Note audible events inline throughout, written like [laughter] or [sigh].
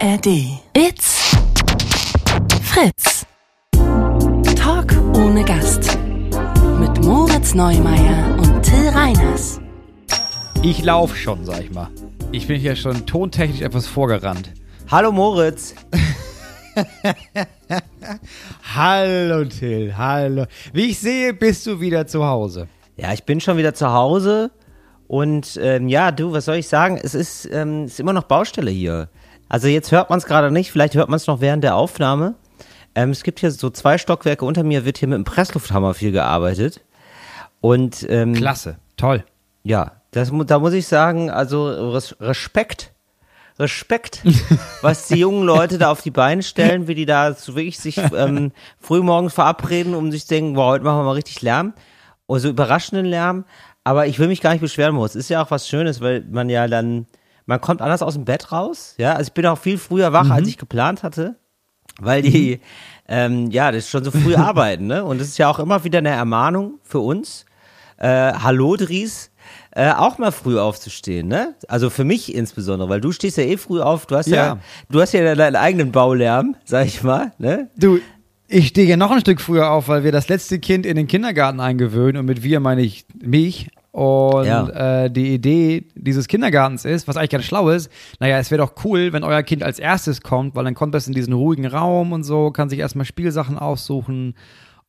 ARD. It's Fritz. Talk ohne Gast. Mit Moritz Neumeier und Till Reiners. Ich lauf schon, sag ich mal. Ich bin hier schon tontechnisch etwas vorgerannt. Hallo Moritz. [laughs] Hallo Till, hallo. Wie ich sehe, bist du wieder zu Hause. Ja, ich bin schon wieder zu Hause. Und ähm, ja, du, was soll ich sagen? Es ist, ähm, es ist immer noch Baustelle hier. Also jetzt hört man es gerade nicht, vielleicht hört man es noch während der Aufnahme. Ähm, es gibt hier so zwei Stockwerke unter mir, wird hier mit dem Presslufthammer viel gearbeitet. Und ähm, Klasse, toll. ja, das, da muss ich sagen, also Res Respekt. Respekt, [laughs] was die jungen Leute da auf die Beine stellen, wie die da so wirklich sich ähm, frühmorgens verabreden, um sich zu denken, boah, heute machen wir mal richtig Lärm. Und so überraschenden Lärm. Aber ich will mich gar nicht beschweren, Moritz. Ist ja auch was Schönes, weil man ja dann, man kommt anders aus dem Bett raus. Ja, also ich bin auch viel früher wach, als ich geplant hatte, weil die, ähm, ja, das ist schon so früh [laughs] arbeiten, ne? Und das ist ja auch immer wieder eine Ermahnung für uns. Äh, hallo Dries, äh, auch mal früh aufzustehen, ne? Also für mich insbesondere, weil du stehst ja eh früh auf, du hast ja, Ja. du hast ja deinen eigenen Baulärm, sag ich mal, ne? Du, ich stehe ja noch ein Stück früher auf, weil wir das letzte Kind in den Kindergarten eingewöhnen und mit wir meine ich mich. Und Ja. äh, die Idee dieses Kindergartens ist, was eigentlich ganz schlau ist, naja, es wäre doch cool, wenn euer Kind als erstes kommt, weil dann kommt es in diesen ruhigen Raum und so, kann sich erstmal Spielsachen aussuchen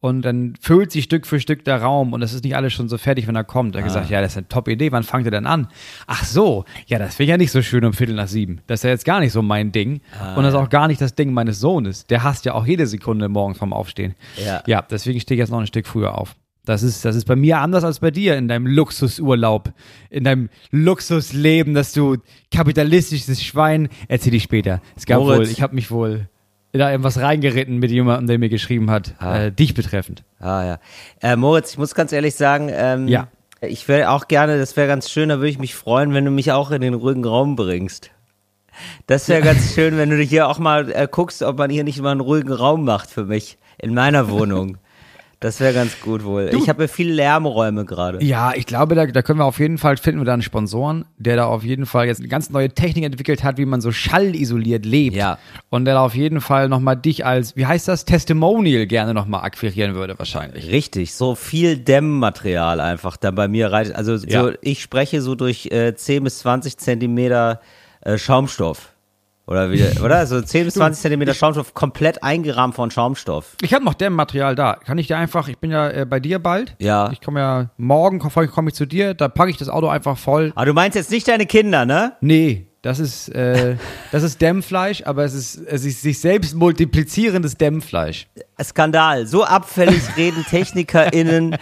und dann füllt sich Stück für Stück der Raum und das ist nicht alles schon so fertig, wenn er kommt. Er hat gesagt, ja, das ist eine top Idee, wann fangt ihr denn an? Ach so, ja, das wäre ja nicht so schön um Viertel nach sieben. Das ist ja jetzt gar nicht so mein Ding und das ist auch gar nicht das Ding meines Sohnes. Der hasst ja auch jede Sekunde morgens vom Aufstehen. Ja. Ja, deswegen stehe ich jetzt noch ein Stück früher auf. Das ist, das ist bei mir anders als bei dir in deinem Luxusurlaub, in deinem Luxusleben, dass du kapitalistisches Schwein, erzähl ich später. Es gab Moritz. wohl, ich habe mich wohl da irgendwas reingeritten mit jemandem, der mir geschrieben hat, Ah. äh, dich betreffend. Ah ja. Äh, Moritz, ich muss ganz ehrlich sagen, ähm, Ja. ich wäre auch gerne, das wäre ganz schön, da würde ich mich freuen, wenn du mich auch in den ruhigen Raum bringst. Das wäre ganz [laughs] schön, wenn du hier auch mal äh, guckst, ob man hier nicht mal einen ruhigen Raum macht für mich in meiner Wohnung. Das wäre ganz gut wohl. Ich habe ja viele Lärmräume gerade. Ja, ich glaube, da, da können wir auf jeden Fall, finden wir da einen Sponsoren, der da auf jeden Fall jetzt eine ganz neue Technik entwickelt hat, wie man so schallisoliert lebt. Ja. Und der da auf jeden Fall nochmal dich als, wie heißt das, Testimonial gerne nochmal akquirieren würde wahrscheinlich. Richtig, so viel Dämmmaterial einfach da bei mir rein. Also so, Ja. ich spreche so durch äh, 10 bis 20 Zentimeter äh, Schaumstoff. Oder wie, oder? So 10 bis 20 Zentimeter Schaumstoff, komplett eingerahmt von Schaumstoff. Ich habe noch Dämmmaterial da. Kann ich dir einfach, ich bin ja äh, bei dir bald. Ja. Ich komme ja morgen, komme komm ich zu dir, da packe ich das Auto einfach voll. Aber du meinst jetzt nicht deine Kinder, ne? Nee, das ist, äh, [laughs] das ist Dämmfleisch, aber es ist, es ist sich selbst multiplizierendes Dämmfleisch. Skandal. So abfällig reden [laughs] TechnikerInnen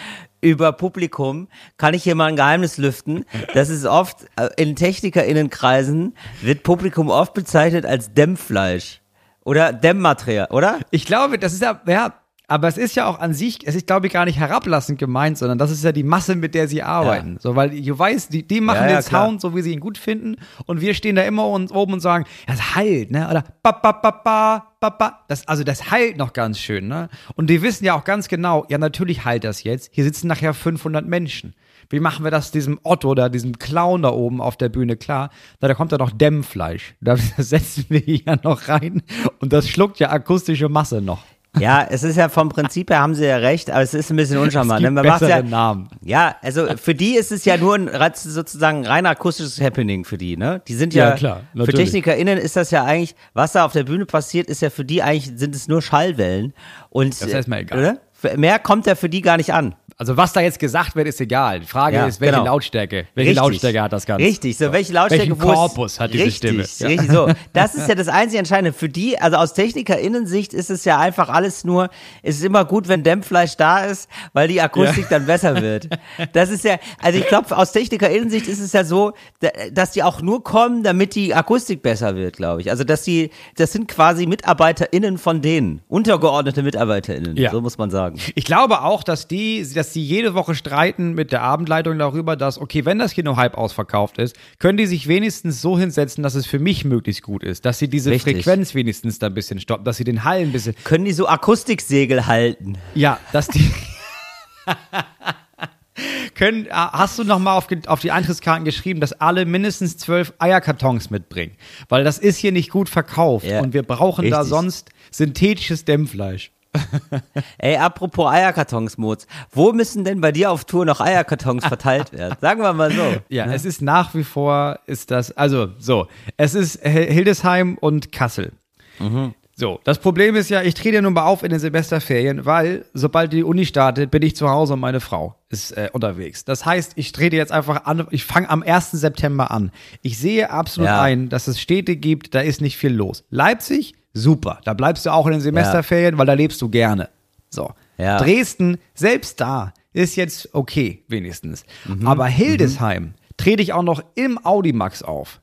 über Publikum. Kann ich hier mal ein Geheimnis lüften? Das ist oft, äh, in TechnikerInnenkreisen wird Publikum oft bezeichnet als Dämmfleisch. Oder Dämmmaterial, oder? Ich glaube, das ist ja, ja, aber es ist ja auch an sich, es ist, glaube ich, gar nicht herablassend gemeint, sondern das ist ja die Masse, mit der sie arbeiten. So, weil du weißt, die, die machen Ja, ja, den klar. Sound, so wie sie ihn gut finden, und wir stehen da immer und, oben und sagen, das halt, ne? Oder ba, ba, ba, ba, ba, ba. Das, also das halt noch ganz schön, ne? Und die wissen ja auch ganz genau, ja, natürlich halt das jetzt. Hier sitzen nachher 500 Menschen. Wie machen wir das diesem Otto oder diesem Clown da oben auf der Bühne klar? Na, da kommt ja noch Dämmfleisch. Da [laughs] setzen wir hier ja noch rein und das schluckt ja akustische Masse noch. Ja, es ist ja vom Prinzip her, haben sie ja recht, aber es ist ein bisschen uncharmant. Es gibt ne? Man macht ja, Namen. ja, also für die ist es ja nur ein sozusagen rein akustisches Happening für die, ne? Die sind ja, Ja, klar, für. TechnikerInnen ist das ja eigentlich, was da auf der Bühne passiert, ist ja für die eigentlich, sind es nur Schallwellen. Und, Das ist erstmal egal. Oder? Mehr kommt ja für die gar nicht an. Also was da jetzt gesagt wird, ist egal. Die Frage Ja, ist, welche genau. Lautstärke? Welche Richtig. Lautstärke hat das Ganze? Richtig, so, welche Lautstärke Welchen Korpus hat diese richtig, Stimme? Ja. Richtig, so. Das ist ja das einzige Entscheidende. Für die, also aus TechnikerInnen-Sicht ist es ja einfach alles nur, es ist immer gut, wenn Dämmfleisch da ist, weil die Akustik dann besser wird. Das ist ja, also ich glaube, aus TechnikerInnen-Sicht ist es ja so, da- dass die auch nur kommen, damit die Akustik besser wird, glaube ich. Also, dass die, das sind quasi MitarbeiterInnen von denen. Untergeordnete MitarbeiterInnen, Ja. so muss man sagen. Ich glaube auch, dass die, dass die jede Woche streiten mit der Abendleitung darüber, dass, okay, wenn das Kino halb ausverkauft ist, können die sich wenigstens so hinsetzen, dass es für mich möglichst gut ist. Dass sie diese Richtig. Frequenz wenigstens da ein bisschen stoppen, dass sie den Hall ein bisschen. Können die so Akustiksegel halten? Ja, dass die. [laughs] können, äh, hast du noch mal auf, auf die Eintrittskarten geschrieben, dass alle mindestens zwölf Eierkartons mitbringen? Weil das ist hier nicht gut verkauft Ja, und wir brauchen da richtig. sonst synthetisches Dämmfleisch. [laughs] Ey, apropos Eierkartons, Moz. Wo müssen denn bei dir auf Tour noch Eierkartons [laughs] verteilt werden? Sagen wir mal so. Ja, es ist nach wie vor, ist das, also so, es ist Hildesheim und Kassel. So, das Problem ist ja, ich trete ja nun mal auf in den Semesterferien, weil sobald die Uni startet, bin ich zu Hause und meine Frau ist äh, unterwegs. Das heißt, ich trete jetzt einfach an, ich fange am 1. September an. Ich sehe absolut Ja. ein, dass es Städte gibt, da ist nicht viel los. Leipzig, super, da bleibst du auch in den Semesterferien, weil da lebst du gerne. So. Ja. Dresden, selbst da, ist jetzt okay, wenigstens. Mhm. Aber Hildesheim trete ich auch noch im Audimax auf.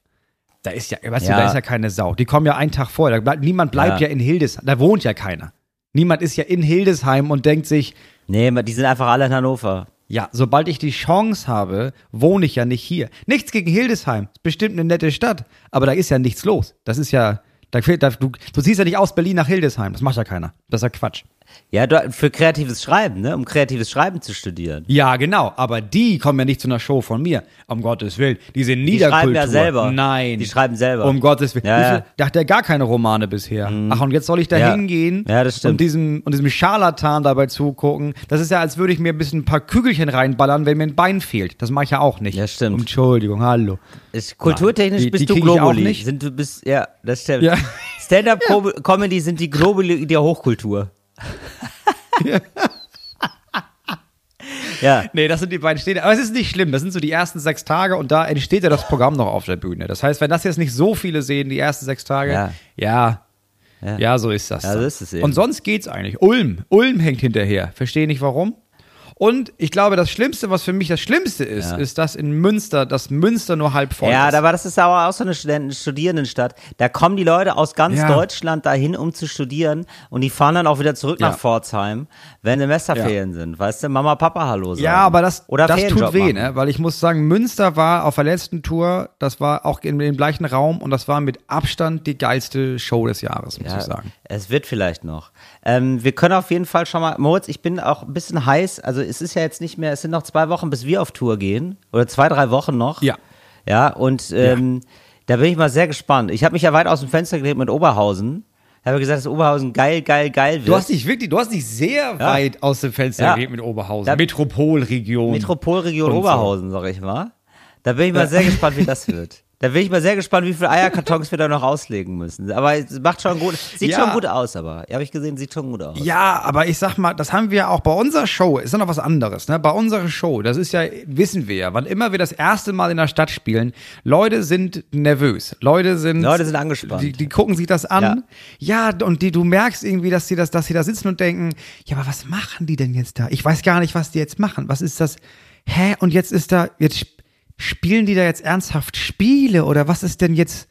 Da ist ja, weißt du, Ja. da ist ja keine Sau. Die kommen ja einen Tag vorher. Da bleibt, niemand bleibt ja. Ja. in Hildesheim. Da wohnt ja keiner. Niemand ist ja in Hildesheim und denkt sich, Nee, die sind einfach alle in Hannover. ja, sobald ich die Chance habe, wohne ich ja nicht hier. Nichts gegen Hildesheim. Ist bestimmt eine nette Stadt. Aber da ist ja nichts los. Das ist ja, da da, du, du ziehst ja nicht aus Berlin nach Hildesheim. Das macht ja keiner. Das ist ja Quatsch. Ja, für kreatives Schreiben, ne? Um kreatives Schreiben zu studieren. Ja, genau. Aber die kommen ja nicht zu einer Show von mir. Um Gottes Willen. Die sind Die Niederkultur. schreiben ja selber. Nein. Die schreiben selber. Um Gottes Willen. Ja, ja. viel- Da hat der gar keine Romane bisher. Ach, und jetzt soll ich da Ja. hingehen Ja, das stimmt. und diesem, und diesem Scharlatan dabei zugucken. Das ist ja, als würde ich mir ein bisschen ein paar Kügelchen reinballern, wenn mir ein Bein fehlt. Das mache ich ja auch nicht. Ja, stimmt. Entschuldigung, hallo. Ist, kulturtechnisch Die- bist die du ich nicht. Sind du bist, ja, das stimmt. Ja. Stand-up-Comedy [laughs] sind die Globally der Hochkultur. Ja. [laughs] Nee, das sind die beiden Städte. Aber es ist nicht schlimm. Das sind so die ersten sechs Tage und da entsteht ja das Programm noch auf der Bühne. Das heißt, wenn das jetzt nicht so viele sehen, die ersten sechs Tage, Ja. ja, ja, so ist das. Ja, so ist es eben. Und sonst geht's eigentlich. Ulm, Ulm hängt hinterher. Verstehe nicht warum. Und ich glaube, das Schlimmste, was für mich das Schlimmste ist, Ja. ist, dass in Münster, dass Münster nur halb voll Ja, ist. da war das ist aber auch so eine Studenten Studierendenstadt. Da kommen die Leute aus ganz Ja. Deutschland dahin, um zu studieren und die fahren dann auch wieder zurück Ja. nach Pforzheim, wenn Semesterferien sind. Weißt du, Mama, Papa, hallo sagen. Ja, aber das, Oder das Ferienjob tut weh, machen. ne? weil ich muss sagen, Münster war auf der letzten Tour, das war auch in dem gleichen Raum und das war mit Abstand die geilste Show des Jahres, muss Ja, ich sagen. Es wird vielleicht noch. Ähm, wir können auf jeden Fall schon mal, Moritz, ich bin auch ein bisschen heiß. Also es ist ja jetzt nicht mehr, es sind noch zwei Wochen, bis wir auf Tour gehen. Oder zwei, drei Wochen noch. Ja. Ja, und ähm, da bin ich mal sehr gespannt. Ich habe mich ja weit aus dem Fenster gelegt mit Oberhausen. Ich habe gesagt, dass Oberhausen geil, geil, geil wird. Du hast dich wirklich, du hast dich sehr weit aus dem Fenster Ja. gelegt mit Oberhausen. Da- Metropolregion. Metropolregion Und so. Oberhausen, sag ich mal. Da bin ich mal sehr gespannt, wie das [laughs] wird. Da bin ich mal sehr gespannt, wie viele Eierkartons wir da noch auslegen müssen. Aber es macht schon gut, sieht Ja. schon gut aus, aber. Habe ich gesehen, sieht schon gut aus. Ja, aber ich sag mal, das haben wir auch bei unserer Show, ist ja noch was anderes, ne? Bei unserer Show, das ist ja, wissen wir ja, wann immer wir das erste Mal in der Stadt spielen, Leute sind nervös. Leute sind. Leute sind angespannt. Die, die gucken sich das an. Ja, und die, du merkst irgendwie, dass sie das, dass sie da sitzen und denken, ja, aber was machen die denn jetzt da? Ich weiß gar nicht, was die jetzt machen. Was ist das? Hä? Und jetzt ist da, jetzt spielen die da jetzt ernsthaft Spiele oder was ist denn jetzt?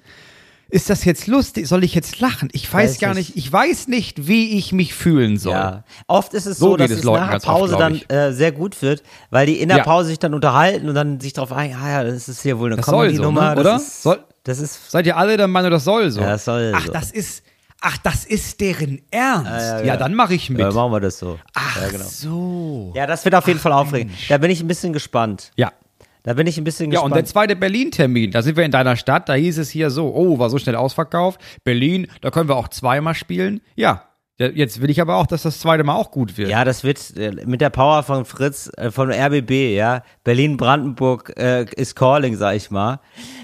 Ist das jetzt lustig? Soll ich jetzt lachen? Ich weiß Weiß gar nicht. Ich weiß nicht, wie ich mich fühlen soll. Ja, oft ist es So so, dass es nach der oft, Pause glaub dann äh, sehr gut wird, weil die in der Ja. Pause sich dann unterhalten und dann sich drauf ein, ah ja, das ist hier wohl eine soll so, Comedy-Nummer, ne? oder? Das ist, Soll- das ist Seid ihr alle der Meinung, das soll so? Ja, das soll Ach, so. das ist, ach, das ist deren Ernst. ja, ja, ja. dann mache ich mit. ja, machen wir das so. ach, ja, genau. so. Ja, das wird auf jeden Fall aufregend. Da bin ich ein bisschen gespannt. Ja. Da bin ich ein bisschen Ja, und gespannt. der zweite Berlin-Termin, da sind wir in deiner Stadt, da hieß es hier so, oh, war so schnell ausverkauft. Berlin, da können wir auch zweimal spielen. Ja, ja, jetzt will ich aber auch, dass das zweite Mal auch gut wird. Ja, das wird äh, mit der Power von Fritz, äh, von RBB, ja. Berlin-Brandenburg äh, ist calling, sag ich mal.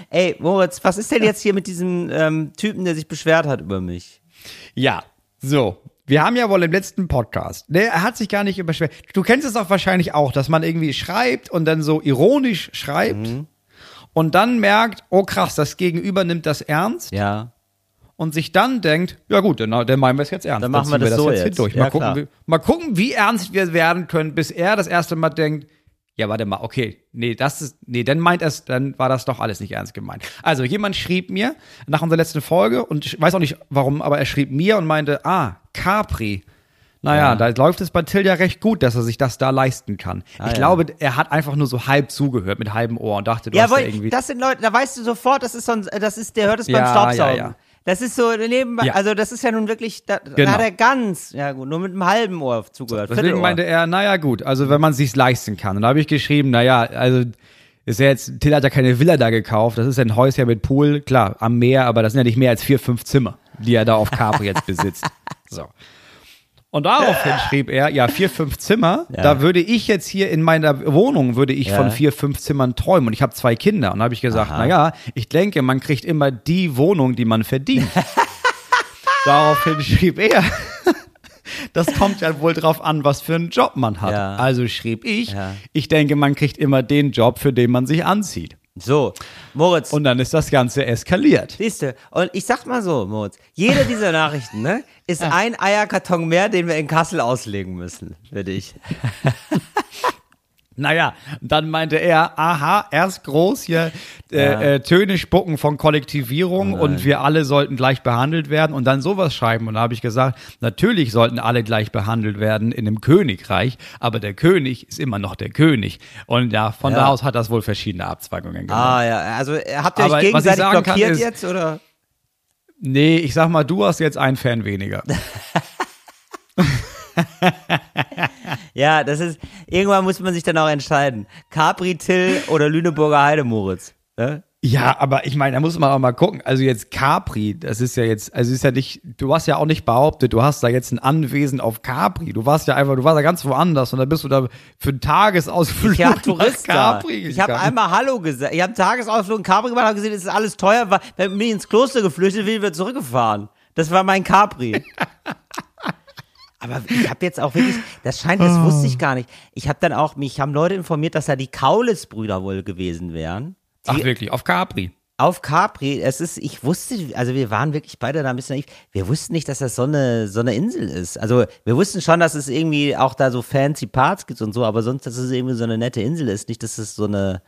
Ey, Moritz, was ist denn jetzt hier mit diesem ähm, Typen, der sich beschwert hat über mich? Ja, so. Wir haben ja wohl im letzten Podcast, ne, er hat sich gar nicht überschwert. Du kennst es doch wahrscheinlich auch, dass man irgendwie schreibt und dann so ironisch schreibt Mhm. und dann merkt, oh krass, das Gegenüber nimmt das ernst Ja. und sich dann denkt, ja gut, dann, dann meinen wir es jetzt ernst. Dann machen ziehen wir das so jetzt, jetzt. hindurch. Ja, Mal, gucken, klar. wie, mal gucken, wie ernst wir werden können, bis er das erste Mal denkt, ja, warte mal, okay, nee, das ist, nee, dann meint es, dann war das doch alles nicht ernst gemeint. Also jemand schrieb mir nach unserer letzten Folge und ich weiß auch nicht warum, aber er schrieb mir und meinte, ah, Capri. Naja, Ja. da läuft es bei Till ja recht gut, dass er sich das da leisten kann. ich ja. glaube, er hat einfach nur so halb zugehört mit halbem Ohr und dachte, du Ja, hast da irgendwie. das sind Leute, da weißt du sofort, das ist so ein, das ist, der hört es beim Ja, Staubsaugen. ja, ja. Das ist so nebenbei, Ja. also das ist ja nun wirklich, da, da Genau. hat er ganz, ja gut, nur mit einem halben Ohr zugehört. Deswegen Viertelohr. meinte er, naja gut, also wenn man es sich leisten kann. Und da habe ich geschrieben, naja, also ist ja jetzt, Till hat ja keine Villa da gekauft, das ist ja ein Häuschen mit Pool, klar, am Meer, aber das sind ja nicht mehr als vier, fünf Zimmer, die er da auf Capri jetzt besitzt. [laughs] So. Und daraufhin schrieb er, ja, vier, fünf Zimmer, [laughs] Ja. da würde ich jetzt hier in meiner Wohnung, würde ich Ja. von vier, fünf Zimmern träumen. Und ich habe zwei Kinder. Und da habe ich gesagt, naja, ich denke, man kriegt immer die Wohnung, die man verdient. [laughs] Daraufhin schrieb er, [laughs] das kommt ja wohl drauf an, was für einen Job man hat. Ja. Also schrieb ich, ich denke, man kriegt immer den Job, für den man sich anzieht. So, Moritz, Und dann ist das Ganze eskaliert. siehste, und ich sag mal so, Moritz, jede dieser [laughs] Nachrichten, ne, ist ein Eierkarton mehr, den wir in Kassel auslegen müssen, für dich. [laughs] Naja, dann meinte er, aha, erst groß hier äh, Ja. äh, Töne spucken von Kollektivierung und wir alle sollten gleich behandelt werden und dann sowas schreiben. Und da habe ich gesagt, natürlich sollten alle gleich behandelt werden in einem Königreich, aber der König ist immer noch der König. Und ja, von Ja. da aus hat das wohl verschiedene Abzweigungen gemacht. Ah ja, also äh, habt ihr Aber euch ich gegenseitig blockiert ist- jetzt, oder? Nee, ich sag mal, du hast jetzt einen Fan weniger. [laughs] [laughs] Ja, das ist, irgendwann muss man sich dann auch entscheiden. Capri Till oder Lüneburger Heide, Moritz. Ne? Ja, aber ich meine, da muss man auch mal gucken. Also jetzt Capri, das ist ja jetzt, also ist ja nicht, du hast ja auch nicht behauptet, du hast da jetzt ein Anwesen auf Capri. Du warst ja einfach, du warst ja ganz woanders und dann bist du da für einen Tagesausflug Ich nach Tourist da. Capri Ich habe einmal Hallo gesagt. Ich habe einen Tagesausflug in Capri gemacht, habe gesehen, es ist alles teuer. War, bin ich ins Kloster geflüchtet, bin wieder zurückgefahren. Das war mein Capri. [laughs] Aber ich habe jetzt auch wirklich, das scheint, das wusste ich gar nicht. Ich habe dann auch, mich haben Leute informiert, dass da die Kaulitz-Brüder wohl gewesen wären. Ach wirklich, auf Capri. Auf Capri, es ist, ich wusste, also wir waren wirklich beide da ein bisschen naiv. Wir wussten nicht, dass das so eine, so eine Insel ist. Also wir wussten schon, dass es irgendwie auch da so fancy Parts gibt und so, aber sonst, dass es irgendwie so eine nette Insel ist. Nicht, dass es so eine,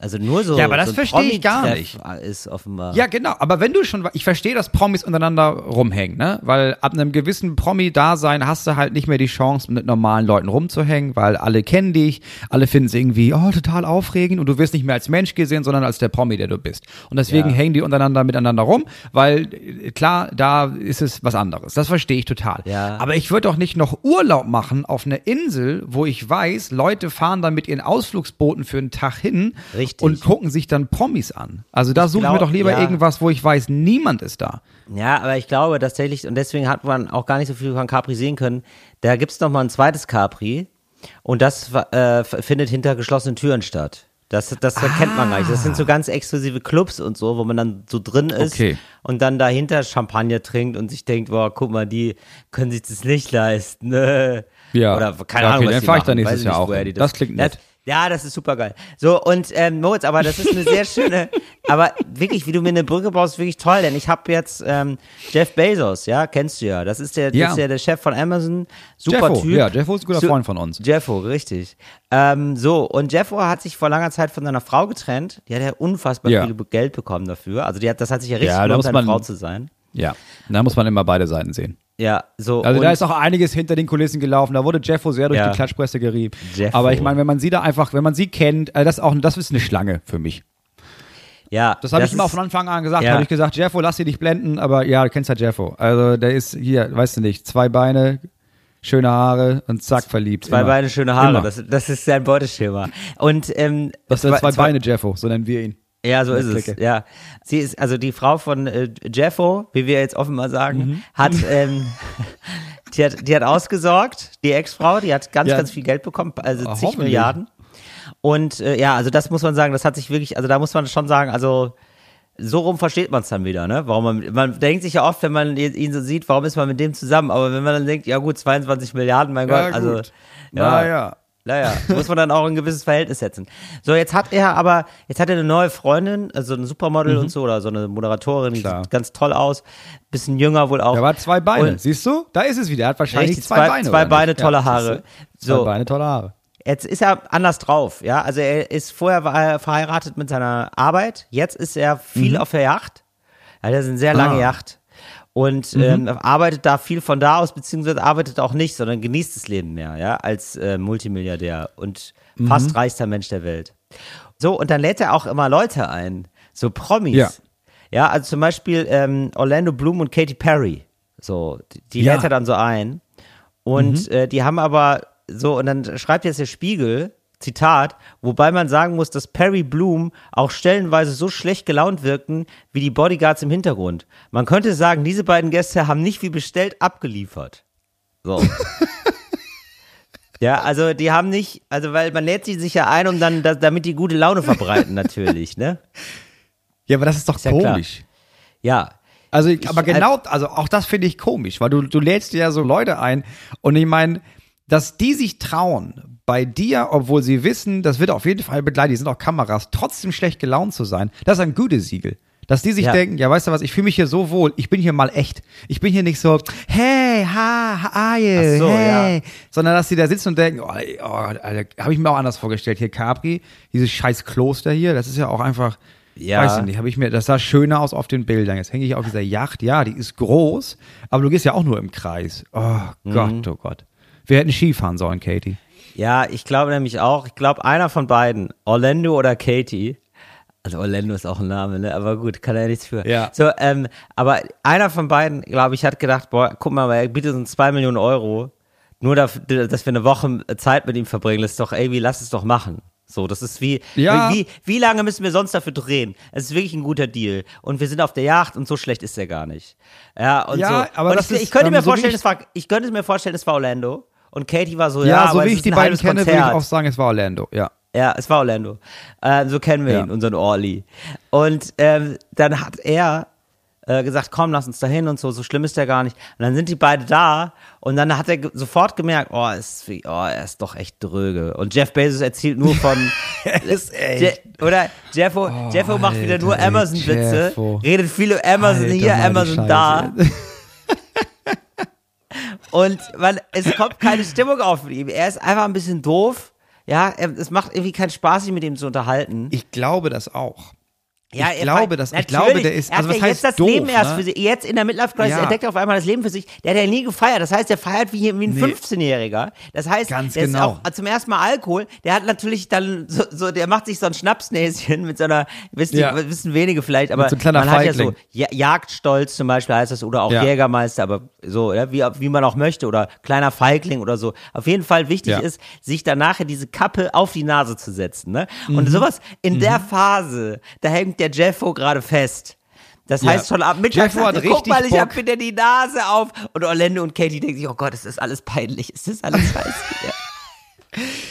also nur so. Ja, aber das so verstehe ich gar Promi-Treff Ist offenbar. Ja, genau. Aber wenn du schon, ich verstehe, dass Promis untereinander rumhängen, ne? Weil ab einem gewissen Promi-Dasein hast du halt nicht mehr die Chance, mit normalen Leuten rumzuhängen, weil alle kennen dich, alle finden es irgendwie, oh, total aufregend und du wirst nicht mehr als Mensch gesehen, sondern als der Promi, der du bist. Und deswegen Ja. hängen die untereinander miteinander rum, weil äh, klar, da ist es was anderes. Das verstehe ich total. Ja. Aber ich würde doch nicht noch Urlaub machen auf einer Insel, wo ich weiß, Leute fahren da mit ihren Ausflugsbooten für einen Tag hin Richtig. Und gucken sich dann Promis an. Also da suchen wir glaub, doch lieber ja. irgendwas, wo ich weiß, niemand ist da. Ja, aber ich glaube tatsächlich, und deswegen hat man auch gar nicht so viel von Capri sehen können, da gibt's noch mal ein zweites Capri und das äh, findet hinter geschlossenen Türen statt. Das, das kennt man gar nicht. Das sind so ganz exklusive Clubs und so, wo man dann so drin ist Okay. und dann dahinter Champagner trinkt und sich denkt, boah, guck mal, die können sich das nicht leisten. Ne? Ja. Oder keine Ja, Ahnung, okay, was dann die fahr ich da machen. nächstes Jahr auch die Das klingt nett. Ja, das ist super geil. So, und ähm, Moritz, aber das ist eine sehr [laughs] schöne, aber wirklich, wie du mir eine Brücke baust, wirklich toll, denn ich habe jetzt ähm, Jeff Bezos, ja, kennst du ja. Das ist der, Ja. das ist ja der Chef von Amazon. Super Jeffo, Typ. ja, Jeffo ist ein guter Su- Freund von uns. Jeffo, richtig. Ähm, so, und Jeffo hat sich vor langer Zeit von seiner Frau getrennt. Die hat ja unfassbar Ja. viel Geld bekommen dafür. Also die hat, das hat sich ja richtig Ja, gelohnt, seine Frau zu sein. Ja, da muss man immer beide Seiten sehen. Ja, so. Also da ist auch einiges hinter den Kulissen gelaufen. Da wurde Jeffo sehr durch Ja. die Klatschpresse gerieben. Jeffo. Aber ich meine, wenn man sie da einfach, wenn man sie kennt, äh, das ist auch, das ist eine Schlange für mich. ja, Das habe ich immer ist- von Anfang an gesagt. Ja. Habe ich gesagt, Jeffo, lass dich nicht blenden. Aber ja, du kennst ja Jeffo. Also der ist hier, weißt du nicht, zwei Beine, schöne Haare und zack verliebt. Zwei immer. Beine, schöne Haare. Das, das ist sein Beuteschema. Und ähm, Das sind zwei- zwei Beine Jeffo, so nennen wir ihn. Ja, so ist es. Clique. Ja, sie ist also die Frau von äh, Jeffo, wie wir jetzt offenbar sagen, Mhm. hat, ähm, [laughs] die hat die hat ausgesorgt, die Ex-Frau, die hat ganz Ja. ganz viel Geld bekommen, also Ah, zig. Milliarden. Und äh, ja, also das muss man sagen, das hat sich wirklich, also da muss man schon sagen, also so rum versteht man es dann wieder, ne? Warum man, man denkt sich ja oft, wenn man ihn so sieht, warum ist man mit dem zusammen? Aber wenn man dann denkt, ja gut, 22 Milliarden, mein Gott, also ja, Naja. Naja, muss man dann auch ein gewisses Verhältnis setzen. So, jetzt hat er aber, jetzt hat er eine neue Freundin, also ein Supermodel und so, oder so eine Moderatorin, die Mhm. Klar. sieht ganz toll aus, bisschen jünger wohl auch. Er war zwei Beine. Und- Siehst du? Da ist es wieder. Er hat wahrscheinlich Richtig, zwei, zwei- Beine. zwei Beine, tolle Ja, Haare. du? Zwei So. Beine, tolle Haare. Jetzt ist er anders drauf, ja. Also er ist vorher war er verheiratet mit seiner Arbeit, jetzt ist er viel auf der Yacht. Er hat eine sehr lange Mhm. Ah. Mhm. Yacht und ähm, arbeitet da viel von da aus, beziehungsweise arbeitet auch nicht, sondern genießt das Leben mehr, ja, als äh, Multimilliardär und Mhm. fast reichster Mensch der Welt. So, und dann lädt er auch immer Leute ein, so Promis. Ja. Ja, also zum Beispiel ähm, Orlando Bloom und Katy Perry. So, die, die Ja. lädt er dann so ein. Und äh, die haben aber so, und dann schreibt jetzt der Spiegel, Zitat, wobei man sagen muss, dass Perry Bloom auch stellenweise so schlecht gelaunt wirkten wie die Bodyguards im Hintergrund. Man könnte sagen, diese beiden Gäste haben nicht wie bestellt abgeliefert. So. [laughs] ja, also die haben nicht, also weil man lädt sie sich ja ein, um dann, da, damit die gute Laune verbreiten, natürlich, ne? Ja, aber das ist doch ja klar. komisch. Ja. Also, ich, aber genau, also auch das finde ich komisch, weil du, du lädst dir ja so Leute ein und ich meine, dass die sich trauen, bei dir, obwohl sie wissen, das wird auf jeden Fall begleitet, die sind auch Kameras, trotzdem schlecht gelaunt zu sein, das ist ein Gütesiegel. Dass die sich Ja. denken, ja, weißt du was, ich fühle mich hier so wohl, ich bin hier mal echt. Ich bin hier nicht so, hey, ha, how are you, Ach so, hey. Sondern dass die da sitzen und denken, oh, oh habe ich mir auch anders vorgestellt. Hier Capri, dieses scheiß Kloster hier, das ist ja auch einfach, Ja. weiß ich nicht, habe ich mir, das sah schöner aus auf den Bildern. Jetzt hänge ich auf dieser Yacht, ja, die ist groß, aber du gehst ja auch nur im Kreis. Oh Mhm. Gott, oh Gott. Wir hätten Skifahren sollen, Katie. Ja, ich glaube nämlich auch, ich glaube einer von beiden, Orlando oder Katie, also Orlando ist auch ein Name, ne? aber gut, kann er ja nichts für. Ja. So, ähm, aber einer von beiden, glaube ich, hat gedacht, boah, guck mal, er bietet uns zwei Millionen Euro, nur dafür, dass wir eine Woche Zeit mit ihm verbringen, das ist doch, ey, wie, lass es doch machen. So, das ist wie, Ja. wie, wie lange müssen wir sonst dafür drehen? Es ist wirklich ein guter Deal. Und wir sind auf der Yacht und so schlecht ist er gar nicht. Ja, und Ja, so. aber und das ich, ist, ich könnte ähm, mir so wie vorstellen, es war, ich könnte mir vorstellen, es war Orlando. Und Katie war so, Ja, ja, so wie ich die beiden kenne, würde ich auch sagen, es war Orlando, ja. Ja, es war Orlando. Äh, so kennen wir Ja. ihn, unseren Orly. Und ähm, dann hat er äh, gesagt, komm, lass uns da hin und so, so schlimm ist der gar nicht. Und dann sind die beide da und dann hat er ge sofort gemerkt, oh, ist, oh, er ist doch echt dröge. Und Jeff Bezos erzählt nur von, [laughs] ist echt. Je oder Jeffo, Jeffo macht wieder Alter, nur ey, Amazon-Witze, redet viele Amazon Alter, hier, Scheiße. da. Und man, es kommt keine Stimmung auf mit ihm. Er ist einfach ein bisschen doof. Ja, es macht irgendwie keinen Spaß, sich mit ihm zu unterhalten. Ich glaube das auch. Ja, Ich glaube, dass- ich glaube, der ist- also was heißt das doof, Leben erst ne? für sich. Jetzt in der Midlife Crisis Ja. entdeckt er auf einmal das Leben für sich. Der hat ja nie gefeiert. Das heißt, der feiert wie, wie ein Nee. 15-Jähriger. Das heißt, Ganz der genau. ist auch zum ersten Mal Alkohol. Der hat natürlich dann so, so der macht sich so ein Schnapsnäschen mit so einer, wissen, Ja. die, wissen wenige vielleicht, aber so man hat ja so Jagdstolz zum Beispiel heißt das oder auch Ja. Jägermeister, aber so, ja, wie, wie man auch möchte oder kleiner Feigling oder so. Auf jeden Fall wichtig ist, sich dann nachher diese Kappe auf die Nase zu setzen. Ne? Und Mhm. sowas in der Phase, da hängt der Jeffo gerade fest. Das Ja. heißt schon ab Mittag, Jeffo hat sagt guck richtig mal, ich hab Bock. wieder die Nase auf. Und Orlando und Katie denken sich, oh Gott, ist das alles peinlich, ist das alles [laughs] scheiße. ja.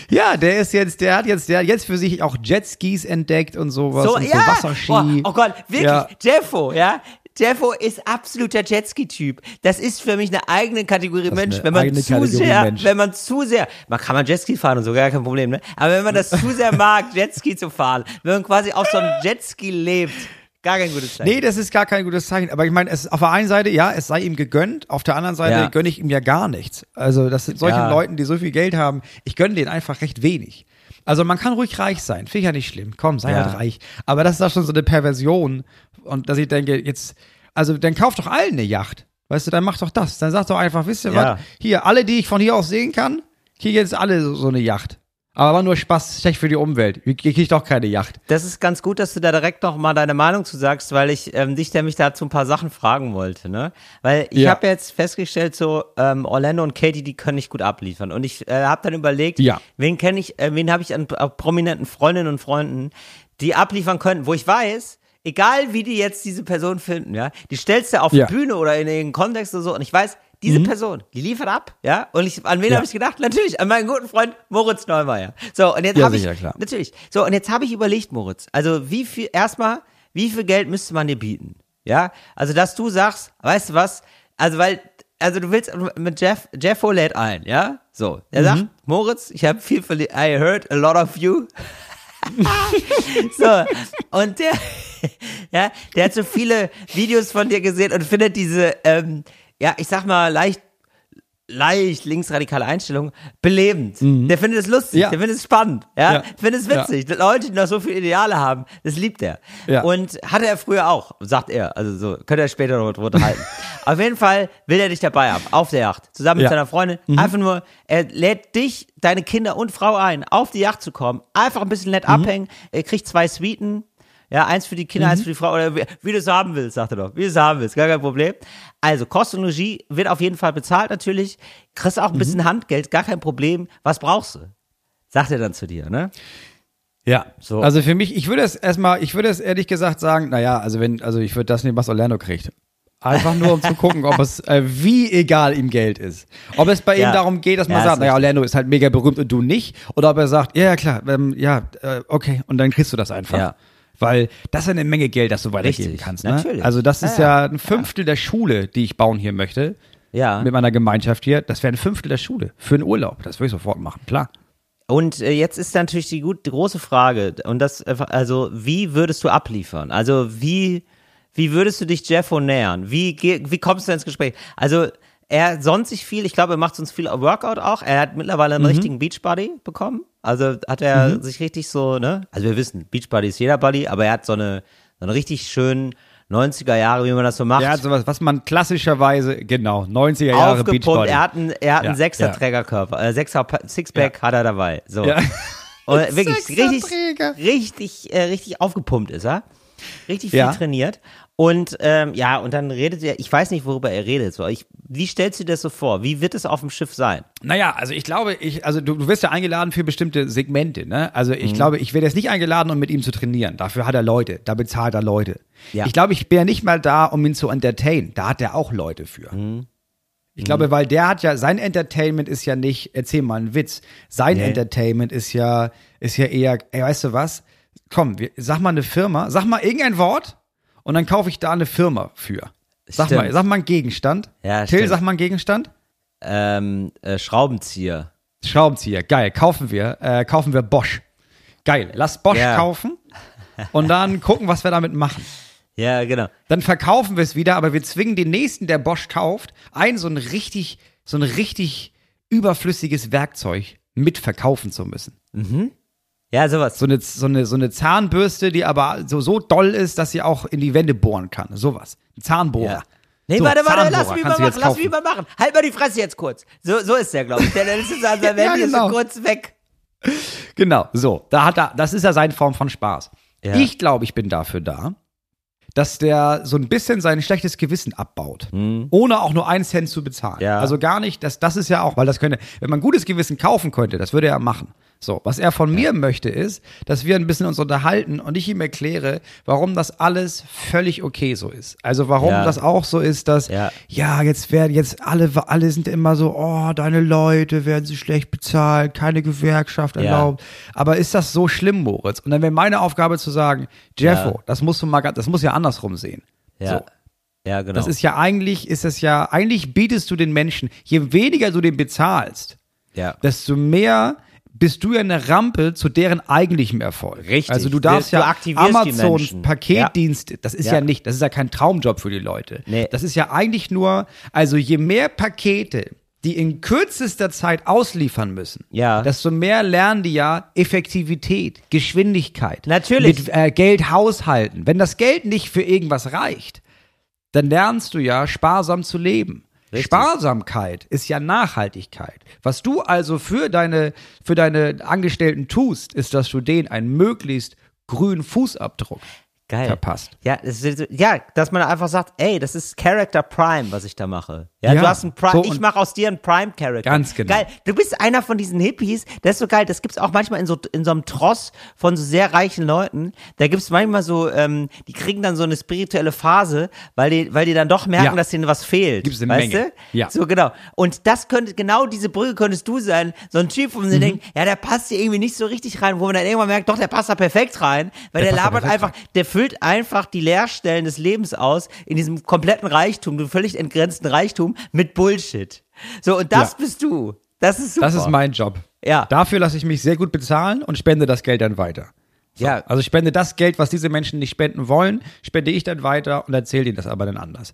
Ja, der ist jetzt, der hat jetzt, der hat jetzt für sich auch Jetskis entdeckt und sowas So, und ja. so Wasserski. Oh, oh Gott, wirklich, Ja. Jeffo, ja. Jeffo ist absoluter Jetski-Typ. Das ist für mich eine eigene Kategorie ist Mensch, eine wenn man zu Kategorie sehr, Mensch. wenn man zu sehr, man kann man Jetski fahren und so, gar kein Problem, ne? Aber wenn man das zu sehr mag, [laughs] Jetski zu fahren, wenn man quasi auf so einem Jetski lebt, gar kein gutes Zeichen. Nee, das ist gar kein gutes Zeichen. Aber ich meine, es auf der einen Seite, ja, es sei ihm gegönnt, auf der anderen Seite Ja. gönne ich ihm ja gar nichts. Also, das sind solchen Ja. Leuten, die so viel Geld haben, ich gönne denen einfach recht wenig. Also man kann ruhig reich sein, finde ich ja nicht schlimm. Komm, sei Ja. halt reich. Aber das ist doch schon so eine Perversion. Und dass ich denke, jetzt, also dann kauft doch allen eine Yacht. Weißt du, dann mach doch das. Dann sag doch einfach, wisst ihr Ja. was? Hier, alle, die ich von hier aus sehen kann, kriegen jetzt alle so, so eine Yacht. Aber war nur Spaß, schlecht für die Umwelt. Ihr kriegt doch keine Yacht. Das ist ganz gut, dass du da direkt noch mal deine Meinung zu sagst, weil ich ähm, dich nämlich dazu ein paar Sachen fragen wollte, ne? Weil ich Ja. habe jetzt festgestellt, so ähm, Orlando und Katie, die können nicht gut abliefern. Und ich äh, habe dann überlegt, Ja. wen kenne ich, äh, wen habe ich an äh, prominenten Freundinnen und Freunden, die abliefern könnten, wo ich weiß, egal wie die jetzt diese Person finden, ja, die stellst du auf Ja. die Bühne oder in irgendeinen Kontext oder so und ich weiß, diese Person, die liefert ab, ja? Und ich, an wen Mhm. Ja. habe ich gedacht? Natürlich, an meinen guten Freund Moritz Neumeier. So, und jetzt Ja, habe ich, klar. Natürlich. So, und jetzt habe ich überlegt, Moritz, also wie viel, erstmal, wie viel Geld müsste man dir bieten? Ja, also dass du sagst, weißt du was, also weil, also du willst mit Jeff, Jeffo lädt ein, ja? So, er sagt, Moritz, ich habe viel I heard a lot of you. [laughs] so, und der, [laughs] ja, der hat so viele Videos von dir gesehen und findet diese, ähm, ja, ich sag mal, leicht leicht linksradikale Einstellung belebend. Der findet es lustig, Mhm. Ja. der findet es spannend, ja, Ja. findet es witzig. Leute, die noch so viele Ideale haben, das liebt er. Ja. Und hatte er früher auch, sagt er. Also so, könnte er später noch unterhalten. [laughs] Auf jeden Fall will er dich dabei haben, auf der Yacht, zusammen mit Ja. seiner Freundin. Einfach nur, er lädt dich, deine Kinder und Frau ein, auf die Yacht zu kommen, einfach ein bisschen nett abhängen. Er kriegt zwei Suiten. Ja, eins für die Kinder, Mhm. eins für die Frau, oder wie, wie du es haben willst, sagt er doch. Wie du es haben willst, gar kein Problem. Also, Kost und Logie wird auf jeden Fall bezahlt natürlich. Kriegst auch ein Mhm. bisschen Handgeld, gar kein Problem. Was brauchst du? Sagt er dann zu dir, ne? Ja, So. also für mich, ich würde es erstmal, ich würde es ehrlich gesagt sagen, naja, also wenn, also ich würde das nehmen, was Orlando kriegt. Einfach nur, um zu [laughs] gucken, ob es, äh, wie egal ihm Geld ist. Ob es bei Ja. ihm darum geht, dass man Ja, sagt, naja. Orlando ist halt mega berühmt und du nicht. Oder ob er sagt, ja, ja, klar, ähm, ja, äh, okay, und dann kriegst du das einfach. Ja. Weil das ist eine Menge Geld, das du weitergeben Richtig, kannst. Ne? natürlich. Also das ist Ja, ja, ein Fünftel der Schule, die ich bauen hier möchte. Ja. Mit meiner Gemeinschaft hier. Das wäre ein Fünftel der Schule für einen Urlaub. Das würde ich sofort machen, klar. Und äh, jetzt ist natürlich die, gut, die große Frage, und das, äh, also, wie würdest du abliefern? Also, wie, wie würdest du dich Jeffo nähern? Wie, wie kommst du ins Gespräch? Also, er sonst sich viel, ich glaube, er macht sonst viel Workout auch. Er hat mittlerweile einen richtigen Beachbody bekommen. Also hat er sich richtig so, ne? Also wir wissen, Beachbody ist jeder Buddy, aber er hat so eine, so eine richtig schönen 90er Jahre, wie man das so macht. Er hat sowas, was man klassischerweise, genau, 90er Jahre aufgepumpt. Beachbody. Er hat einen, er hat einen Ja, Sechser ja. Trägerkörper, äh, Sechser Pa- Sixpack hat er dabei. So. Ja. [laughs] Und wirklich richtig, richtig, äh, richtig aufgepumpt ist er. Richtig viel Ja. trainiert. Und ähm, ja, und dann redet er, ich weiß nicht, worüber er redet. So. Ich, wie stellst du dir das so vor? Wie wird es auf dem Schiff sein? Naja, also ich glaube, ich, also du, du wirst ja eingeladen für bestimmte Segmente, ne? Also Mhm. ich glaube, ich werde jetzt nicht eingeladen, um mit ihm zu trainieren. Dafür hat er Leute, da bezahlt er Leute. Ja. Ich glaube, ich bin ja nicht mal da, um ihn zu entertainen. Da hat er auch Leute für. Mhm. Ich glaube, weil der hat ja, sein Entertainment ist ja nicht, erzähl mal einen Witz. Sein Nee. Entertainment ist ja, ist ja eher, ey, weißt du was? Komm, wir, sag mal eine Firma, sag mal irgendein Wort und dann kaufe ich da eine Firma für. Sag Stimmt. mal, sag mal einen Gegenstand. Ja, Till, stimmt. sag mal einen Gegenstand. Ähm, äh, Schraubenzieher. Schraubenzieher, geil, kaufen wir, äh, kaufen wir Bosch. Geil, lass Bosch Ja. kaufen und dann [laughs] gucken, was wir damit machen. Ja, genau. Dann verkaufen wir es wieder, aber wir zwingen den nächsten, der Bosch kauft, ein so ein richtig, so ein richtig überflüssiges Werkzeug mit verkaufen zu müssen. Ja, sowas. So eine, so eine, so eine Zahnbürste, die aber so, so doll ist, dass sie auch in die Wände bohren kann. Sowas. Ein Zahnbohrer. Ja. Nee, So, warte, warte, lass mich mal machen, lass mich mal machen. Halt mal die Fresse jetzt kurz. So, so ist der, glaube ich. Der, an seinem [laughs] Ja, Handy ist so genau. kurz weg. Genau, so. Da hat er, das ist ja seine Form von Spaß. Ja. Ich glaube, ich bin dafür da, dass der so ein bisschen sein schlechtes Gewissen abbaut, ohne auch nur einen Cent zu bezahlen. Hm. Ja. Also gar nicht, das, das ist ja auch, weil das könnte, wenn man gutes Gewissen kaufen könnte, das würde er machen. So, was er von mir möchte, ist, dass wir ein bisschen uns unterhalten und ich ihm erkläre, warum das alles völlig okay so ist. Also warum Ja. das auch so ist, dass Ja. ja, jetzt werden jetzt alle, alle sind immer so, oh, deine Leute werden sie schlecht bezahlt, keine Gewerkschaft Ja. erlaubt. Aber ist das so schlimm, Moritz? Und dann wäre meine Aufgabe zu sagen, Jeffo, das musst du mal, ganz- das muss ja andersrum sehen. Ja. So. Ja, genau. Das ist ja eigentlich, ist es ja, eigentlich bietest du den Menschen, je weniger du den bezahlst, ja. desto mehr bist du ja eine Rampe zu deren eigentlichem Erfolg. Richtig. Also du darfst Du ja Amazon. Paketdienst, das ist ja. Ja. nicht, das ist ja kein Traumjob für die Leute. Nee. Das ist ja eigentlich nur, also je mehr Pakete die in kürzester Zeit ausliefern müssen, Ja. desto mehr lernen die ja Effektivität, Geschwindigkeit, Natürlich. mit äh, Geld haushalten. Wenn das Geld nicht für irgendwas reicht, dann lernst du ja sparsam zu leben. Richtig. Sparsamkeit ist ja Nachhaltigkeit. Was du also für deine, für deine Angestellten tust, ist, dass du denen einen möglichst grünen Fußabdruck Geil. verpasst. Ja, das ist, ja, dass man einfach sagt, ey, das ist Character Prime, was ich da mache. Ja, Ja, du hast einen Prime, so ich mache aus dir einen Prime Character. Ganz genau. Geil. Du bist einer von diesen Hippies, das ist so geil, das gibt's auch manchmal in so, in so einem Tross von so sehr reichen Leuten. Da gibt's manchmal so, ähm, die kriegen dann so eine spirituelle Phase, weil die, weil die dann doch merken, Ja. dass denen was fehlt. Gibt's eine weißt Menge. du? Ja. So, genau. Und das könnte, genau diese Brücke könntest du sein. So ein Typ, wo Mhm. man sich denkt, ja, der passt hier irgendwie nicht so richtig rein, wo man dann irgendwann merkt, doch, der passt da perfekt rein, weil der, Der labert einfach, der füllt einfach die Leerstellen des Lebens aus in diesem kompletten Reichtum, dem völlig entgrenzten Reichtum mit Bullshit. So, und das Ja. bist du. Das ist super. Das ist mein Job. Ja. Dafür lasse ich mich sehr gut bezahlen und spende das Geld dann weiter. ja, Also ich spende das Geld, was diese Menschen nicht spenden wollen, spende ich dann weiter und erzähle ihnen das aber dann anders.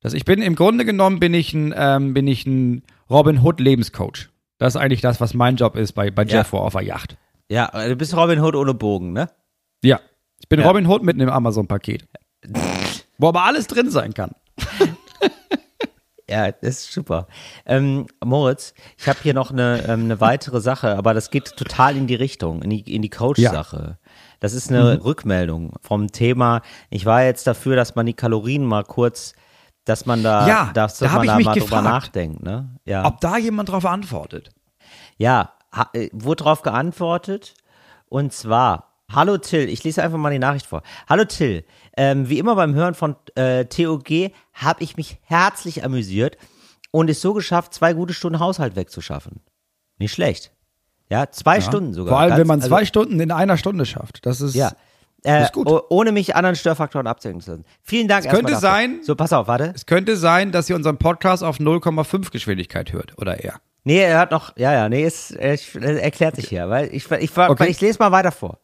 Das, ich bin im Grunde genommen bin ich ein, ähm, bin ich ein Robin Hood Lebenscoach. Das ist eigentlich das, was mein Job ist bei, bei Ja. Jeffo auf der Yacht. ja, du bist Robin Hood ohne Bogen, ne? Ja. Ich bin Ja. Robin Hood mit einem Amazon-Paket. [laughs] Wo aber alles drin sein kann. [laughs] Ja, das ist super. Ähm, Moritz, ich habe hier noch eine, ähm, eine weitere Sache, aber das geht total in die Richtung, in die, in die Coach-Sache. Das ist eine Mhm. Rückmeldung vom Thema. Ich war jetzt dafür, dass man die Kalorien mal kurz, dass man da, Ja, dass da hab man da mal drüber gefragt. nachdenkt, ne? Ja. Ob da jemand drauf antwortet? Ja, ha, äh, wurde darauf geantwortet. Und zwar, hallo Till, ich lese einfach mal die Nachricht vor. Hallo Till, ähm, wie immer beim Hören von äh, TOG habe ich mich herzlich amüsiert und es so geschafft, zwei gute Stunden Haushalt wegzuschaffen. Nicht schlecht. Ja, zwei Stunden sogar. Vor allem, Ganz- wenn man also- zwei Stunden in einer Stunde schafft. Das ist. Ja. Äh, ist gut. oh- Ohne mich anderen Störfaktoren abzuhängen zu lassen. Vielen Dank Es könnte sein- So, pass auf, warte. Es könnte sein, dass ihr unseren Podcast auf 0,5 Geschwindigkeit hört oder eher. Nee, er hat noch, ja, ja, nee, es, er, er erklärt sich hier, weil ich, ich, ich, Okay. ich lese mal weiter vor.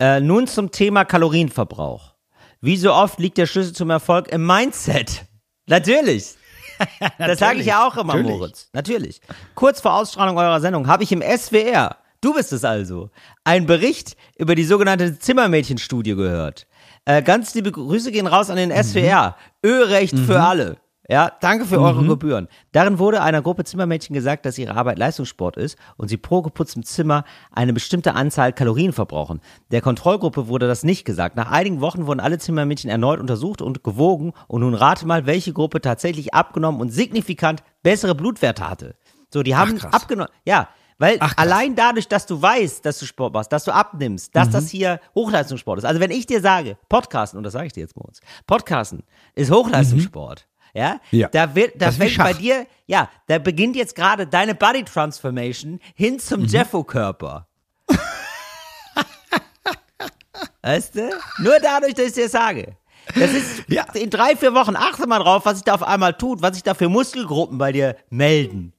Äh, nun zum Thema Kalorienverbrauch. Wie so oft liegt der Schlüssel zum Erfolg im Mindset. Natürlich. [laughs] Das sage ich ja auch immer, Natürlich. Moritz. Natürlich. Kurz vor Ausstrahlung eurer Sendung habe ich im SWR, du bist es also, einen Bericht über die sogenannte Zimmermädchenstudie gehört. Äh, ganz liebe Grüße gehen raus an den SWR. Ö-Recht für alle. Ja, danke für eure Gebühren. Darin wurde einer Gruppe Zimmermädchen gesagt, dass ihre Arbeit Leistungssport ist und sie pro geputztem Zimmer eine bestimmte Anzahl Kalorien verbrauchen. Der Kontrollgruppe wurde das nicht gesagt. Nach einigen Wochen wurden alle Zimmermädchen erneut untersucht und gewogen und nun rate mal, welche Gruppe tatsächlich abgenommen und signifikant bessere Blutwerte hatte. So, die haben abgenommen. Ja, weil Ach, allein dadurch, dass du weißt, dass du Sport machst, dass du abnimmst, dass Mhm. das hier Hochleistungssport ist. Also wenn ich dir sage, Podcasten, und das sage ich dir jetzt Moritz, Podcasten ist Hochleistungssport. Mhm. Ja. da wird, da fängt bei dir, ja, da beginnt jetzt gerade deine Body Transformation hin zum Mhm. Jeffo-Körper. [laughs] weißt du? Nur dadurch, dass ich dir sage. Das ist Ja. in drei, vier Wochen, achte mal drauf, was sich da auf einmal tut, was sich da für Muskelgruppen bei dir melden.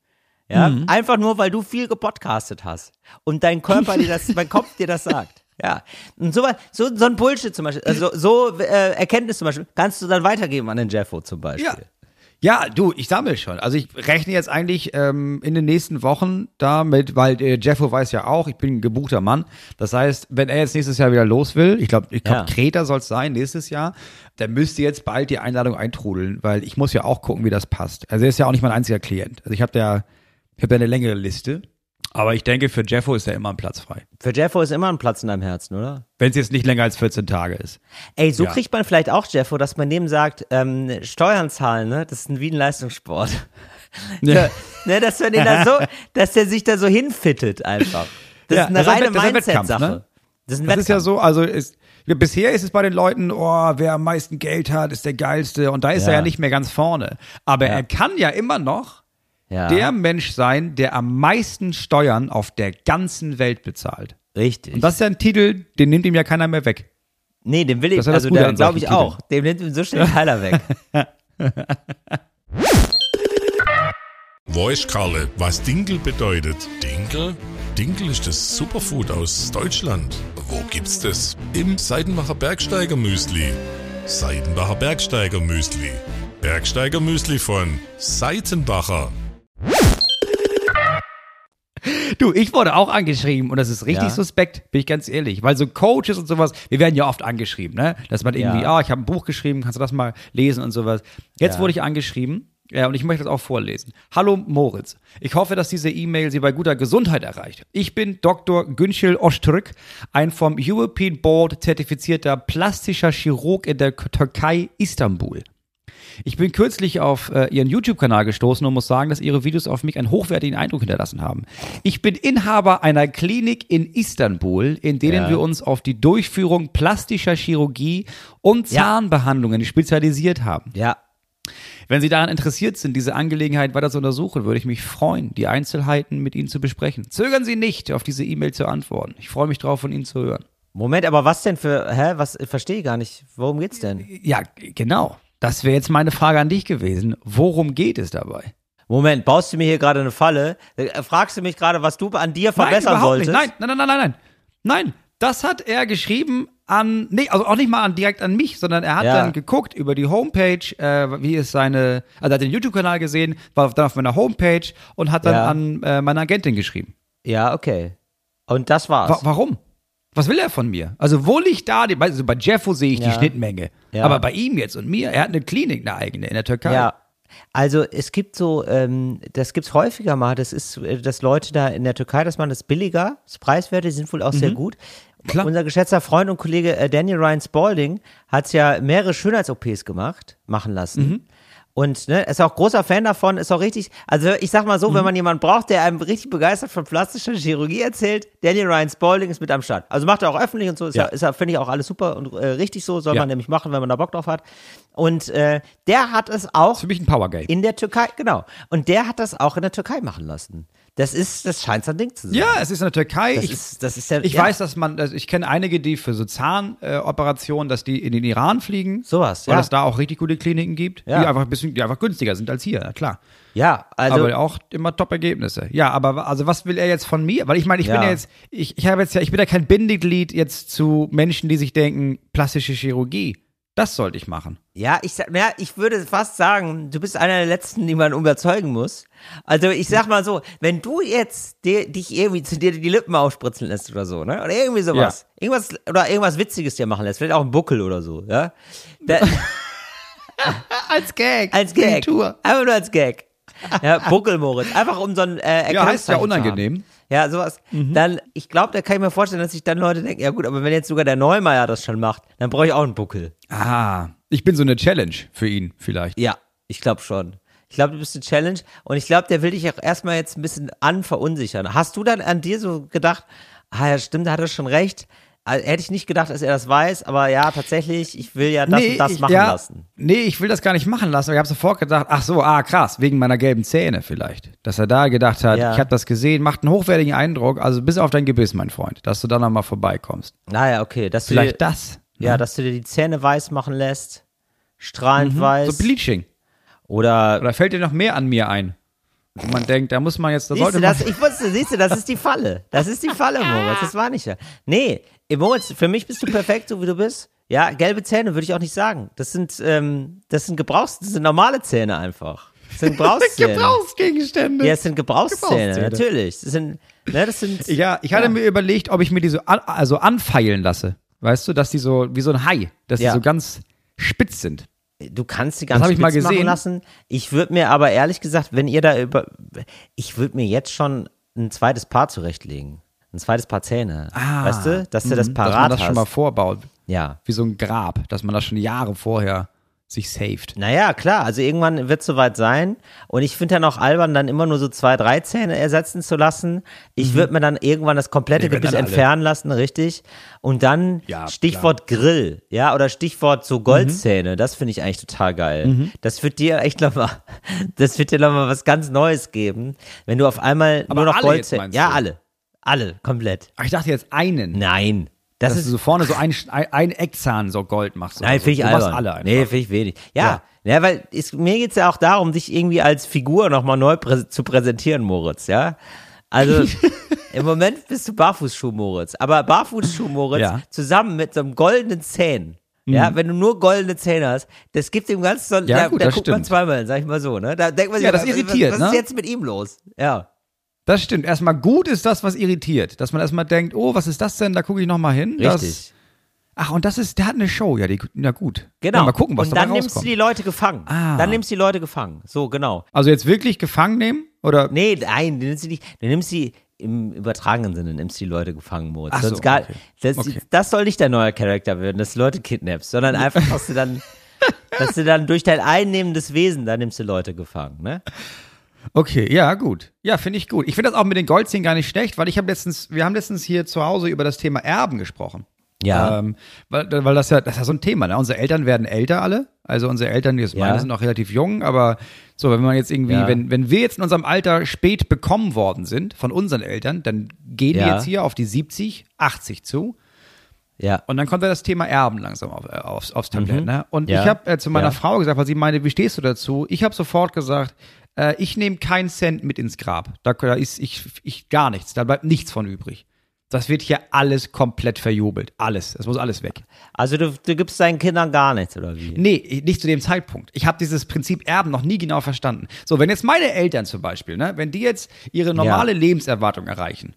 Ja, Mhm. einfach nur, weil du viel gepodcastet hast und dein Körper dir das, [laughs] dein Kopf dir das sagt. Ja, und so, so, so ein Bullshit zum Beispiel, also so äh, Erkenntnis zum Beispiel, kannst du dann weitergeben an den Jeffo zum Beispiel. Ja. Ja, du, ich sammle schon. Also ich rechne jetzt eigentlich ähm, in den nächsten Wochen damit, weil äh, Jeffo weiß ja auch, ich bin ein gebuchter Mann. Das heißt, wenn er jetzt nächstes Jahr wieder los will, ich glaube, ich glaube, Ja. Kreta soll es sein, nächstes Jahr, dann müsste jetzt bald die Einladung eintrudeln, weil ich muss ja auch gucken, wie das passt. Also er ist ja auch nicht mein einziger Klient. Also ich habe da, ich habe da eine längere Liste. Aber ich denke, für Jeffo ist da immer ein Platz frei. Für Jeffo ist immer ein Platz in deinem Herzen, oder? Wenn es jetzt nicht länger als 14 Tage ist. Ey, so Ja. kriegt man vielleicht auch Jeffo, dass man dem sagt, ähm, Steuern zahlen, ne? Das ist ein, wie ein Leistungssport. [laughs] Ja. ne, dass man den da so, [laughs] dass der sich da so hinfittet einfach. Das Ja, ist eine das reine Mindset-Sache. ne? Das ist ein Das ist ja so, also ist, ja, bisher ist es bei den Leuten, oh, wer am meisten Geld hat, ist der geilste. Und da ist er Ja. ja nicht mehr ganz vorne. Aber Ja. er kann ja immer noch ja, der Mensch sein, der am meisten Steuern auf der ganzen Welt bezahlt. richtig. Und das ist ja ein Titel, den nimmt ihm ja keiner mehr weg. nee, den will ich, also an glaube ich solchen auch. Dem nimmt ihm so schnell keiner weg. [laughs] Weiß Karle, was Dinkel bedeutet? Dinkel? Dinkel ist das Superfood aus Deutschland. Wo gibt's das? Im Seidenbacher Bergsteiger Müsli. Seidenbacher Bergsteiger Müsli. Bergsteiger Müsli von Seitenbacher. Du, ich wurde auch angeschrieben und das ist richtig Ja. suspekt, bin ich ganz ehrlich. Weil so Coaches und sowas, wir werden ja oft angeschrieben, ne? Dass man irgendwie, Ja. ah, ich habe ein Buch geschrieben, kannst du das mal lesen und sowas. Jetzt Ja. wurde ich angeschrieben. Ja, und ich möchte das auch vorlesen. Hallo Moritz. Ich hoffe, dass diese E-Mail Sie bei guter Gesundheit erreicht. Ich bin Dr. Günschel Ostrück, ein vom European Board zertifizierter plastischer Chirurg in der Türkei Istanbul. Ich bin kürzlich auf äh, Ihren YouTube-Kanal gestoßen und muss sagen, dass Ihre Videos auf mich einen hochwertigen Eindruck hinterlassen haben. Ich bin Inhaber einer Klinik in Istanbul, in denen Ja. wir uns auf die Durchführung plastischer Chirurgie und Ja. Zahnbehandlungen spezialisiert haben. ja. Wenn Sie daran interessiert sind, diese Angelegenheit weiter zu untersuchen, würde ich mich freuen, die Einzelheiten mit Ihnen zu besprechen. Zögern Sie nicht, auf diese E-Mail zu antworten. Ich freue mich darauf, von Ihnen zu hören. Moment, aber was denn für, hä, was, ich verstehe gar nicht. Worum geht's denn? Ja, genau. Das wäre jetzt meine Frage an dich gewesen. Worum geht es dabei? Moment, baust du mir hier gerade eine Falle? Äh, Fragst du mich gerade, was du an dir verbessern nein, solltest? Nicht. Nein, nein, nein, nein, nein. Nein, das hat er geschrieben an, nee, also auch nicht mal an, direkt an mich, sondern er hat Ja. dann geguckt über die Homepage, äh, wie ist seine, also er hat den YouTube-Kanal gesehen, war dann auf meiner Homepage und hat dann Ja. an äh, meine Agentin geschrieben. Ja, okay. Und das war's. Wa warum? Was will er von mir? Also wo liegt da, die, also bei Jeffo sehe ich die Ja. Schnittmenge, Ja. aber bei ihm jetzt und mir, er hat eine Klinik, eine eigene in der Türkei. Ja. Also es gibt so, ähm, das gibt's häufiger mal, das ist, äh, dass Leute da in der Türkei, das machen das billiger, das preiswerte, die sind wohl auch sehr gut. Klar. Unser geschätzter Freund und Kollege äh, Daniel Ryan Spalding hat's ja mehrere Schönheits-OPs gemacht, machen lassen. Und ne, ist auch großer Fan davon, ist auch richtig, also ich sag mal so, wenn man jemanden braucht, der einem richtig begeistert von plastischer Chirurgie erzählt, Daniel Ryan Spalding ist mit am Start. Also macht er auch öffentlich und so, ist ja, Ja. ist ja finde ich auch alles super und äh, richtig so, soll Ja. man nämlich machen, wenn man da Bock drauf hat. Und äh, der hat es auch Ist für mich ein Powergame. in der Türkei, genau. Und der hat das auch in der Türkei machen lassen. Das ist, das scheint sein Ding zu sein. Ja, es ist in der Türkei. das ich ist, das ist ja, ich ja, weiß, dass man, also ich kenne einige, die für so Zahnoperationen, äh, dass die in den Iran fliegen. Sowas, Weil ja. es da auch richtig gute Kliniken gibt, Ja. die einfach ein bisschen, die einfach günstiger sind als hier, klar. Ja, also, aber auch immer Top-Ergebnisse. Ja, aber also was will er jetzt von mir? Weil ich meine, ich bin Ja. ja jetzt, ich, ich habe jetzt ja, ich bin ja kein Bindeglied jetzt zu Menschen, die sich denken, plastische Chirurgie. Das sollte ich machen. ja, ich ja, ich würde fast sagen, du bist einer der letzten, die man überzeugen muss. Also ich sag mal so, wenn du jetzt dir, dich irgendwie zu dir die Lippen aufspritzen lässt oder so, ne? Oder irgendwie sowas. Irgendwas, oder irgendwas Witziges dir machen lässt, vielleicht auch ein Buckel oder so, ja? Da, [laughs] Als Gag. als Gag. Einfach nur als Gag. Ja, Buckelmoritz. Einfach um so ein äh, Ja, heißt ja Erkennungszeichen zu haben. unangenehm. Ja, sowas. Dann, ich glaube, da kann ich mir vorstellen, dass sich dann Leute denken, ja gut, aber wenn jetzt sogar der Neumeier das schon macht, dann brauche ich auch einen Buckel. Ah, ich bin so eine Challenge für ihn vielleicht. Ja, ich glaube schon. Ich glaube, du bist eine Challenge und ich glaube, der will dich auch erstmal jetzt ein bisschen anverunsichern. Hast du dann an dir so gedacht, ah ja, stimmt, da hat er schon recht. Also, hätte ich nicht gedacht, dass er das weiß, aber ja, tatsächlich, ich will ja das und das ich, machen ja, lassen. Nee, ich will das gar nicht machen lassen, aber ich habe sofort gedacht, ach so, ah krass, wegen meiner gelben Zähne vielleicht. Dass er da gedacht hat, Ja. ich habe das gesehen, macht einen hochwertigen Eindruck, also bis auf dein Gebiss, mein Freund, dass du da nochmal vorbeikommst. Naja, okay, dass Vielleicht dir, das. ja, dass du dir die Zähne weiß machen lässt, strahlend weiß. Mhm. So Bleaching. oder Oder fällt dir noch mehr an mir ein? Wo man denkt, da muss man jetzt, da Siehst sollte du, man. das, ich wusste, siehst du, das ist die Falle. Das ist die Falle, Moritz. Das war nicht ja. Nee, Moritz, für mich bist du perfekt, so wie du bist. Ja, gelbe Zähne würde ich auch nicht sagen. Das sind, ähm, das sind Gebrauchs, das sind normale Zähne einfach. Das sind [laughs] Gebrauchszähne. Gebrauchsgegenstände. Ja, es sind Gebrauchszähne, Gebrauchszähne. natürlich. Das sind, ne, das sind. Ja, ich hatte mir überlegt, ob ich mir die so an, also anfeilen lasse. Weißt du, dass die so wie so ein Hai, dass Ja. die so ganz spitz sind. Du kannst die ganz hab ich mal spitz machen gesehen. lassen. Ich würde mir aber ehrlich gesagt, wenn ihr da über, ich würde mir jetzt schon ein zweites Paar zurechtlegen. Ein zweites Paar Zähne. weißt du, dass du das Mhm, parat dass man das hast. schon mal vorbaut. ja. Wie so ein Grab, dass man das schon Jahre vorher sich saved. Naja, klar, also irgendwann wird es soweit sein. Und ich finde dann auch albern, dann immer nur so zwei, drei Zähne ersetzen zu lassen. Ich würde mir dann irgendwann das komplette Gebiss entfernen lassen, richtig. Und dann Ja, Stichwort Grill, ja, oder Stichwort so Goldzähne, das finde ich eigentlich total geil. Das wird dir echt nochmal, [laughs] das wird dir nochmal was ganz Neues geben, wenn du auf einmal Aber nur noch Goldzähne. Ja, alle. Alle, komplett. Ach, ich dachte jetzt einen. Nein. Das dass ist du so vorne so ein, ein, Eckzahn so Gold machst. Nein, finde ich du albern. alle einfach. Nee, finde ich wenig. Ja, ja. weil es, mir geht's ja auch darum, dich irgendwie als Figur nochmal neu prä zu präsentieren, Moritz, ja. Also [laughs] im Moment bist du Barfußschuh, Moritz. Aber Barfußschuh, Moritz, Ja. zusammen mit so einem goldenen Zähnen. Ja, wenn du nur goldene Zähne hast, das gibt dem ganz so, Ja, da, gut, da guckt man stimmt. zweimal, sag ich mal so, ne? Da denkt man sich, Ja, das was- irritiert, was, was ist ne? jetzt mit ihm los? Ja. Das stimmt. Erstmal gut ist das, was irritiert. Dass man erstmal denkt, oh, was ist das denn? Da gucke ich nochmal hin. Das, Richtig. ach, und das ist, der hat eine Show. Ja, die, na gut. Genau. Ja, mal gucken, was Und dabei dann nimmst du rauskommt. die Leute gefangen. Ah. Dann nimmst du die Leute gefangen. So, genau. also jetzt wirklich gefangen nehmen? Oder? Nee, nein, du nimmst sie nicht. Du nimmst sie im übertragenen Sinne, nimmst die Leute gefangen, Moritz. Ach so, Sonst gar, okay. das, Okay. das soll nicht dein neuer Charakter werden, dass du Leute kidnappst, sondern einfach, dass du dann, dass du dann durch dein einnehmendes Wesen, da nimmst du Leute gefangen, ne? Okay, ja, gut. Ja, finde ich gut. Ich finde das auch mit den Goldzähnen gar nicht schlecht, weil ich habe letztens, wir haben letztens hier zu Hause über das Thema Erben gesprochen. Ja. Ähm, weil, weil das ja, das ist ja so ein Thema, ne? Unsere Eltern werden älter alle. Also unsere Eltern, die Ja. meine sind noch relativ jung, aber so, wenn man jetzt irgendwie, Ja. wenn, wenn wir jetzt in unserem Alter spät bekommen worden sind von unseren Eltern, dann gehen die Ja. jetzt hier auf die 70, 80 zu. Ja. Und dann kommt ja das Thema Erben langsam auf, äh, aufs, aufs Tablett. Ne? Und Mhm. Ich habe äh, zu meiner. Frau gesagt, weil sie meinte, wie stehst du dazu? Ich habe sofort gesagt, äh, ich nehme keinen Cent mit ins Grab. Da, da ist ich, ich gar nichts. Da bleibt nichts von übrig. Das wird hier alles komplett verjubelt. Alles. Das muss alles weg. Also du, du gibst deinen Kindern gar nichts, oder wie? Nee, nicht zu dem Zeitpunkt. Ich habe dieses Prinzip Erben noch nie genau verstanden. So, wenn jetzt meine Eltern zum Beispiel, ne, wenn die jetzt ihre normale Lebenserwartung erreichen,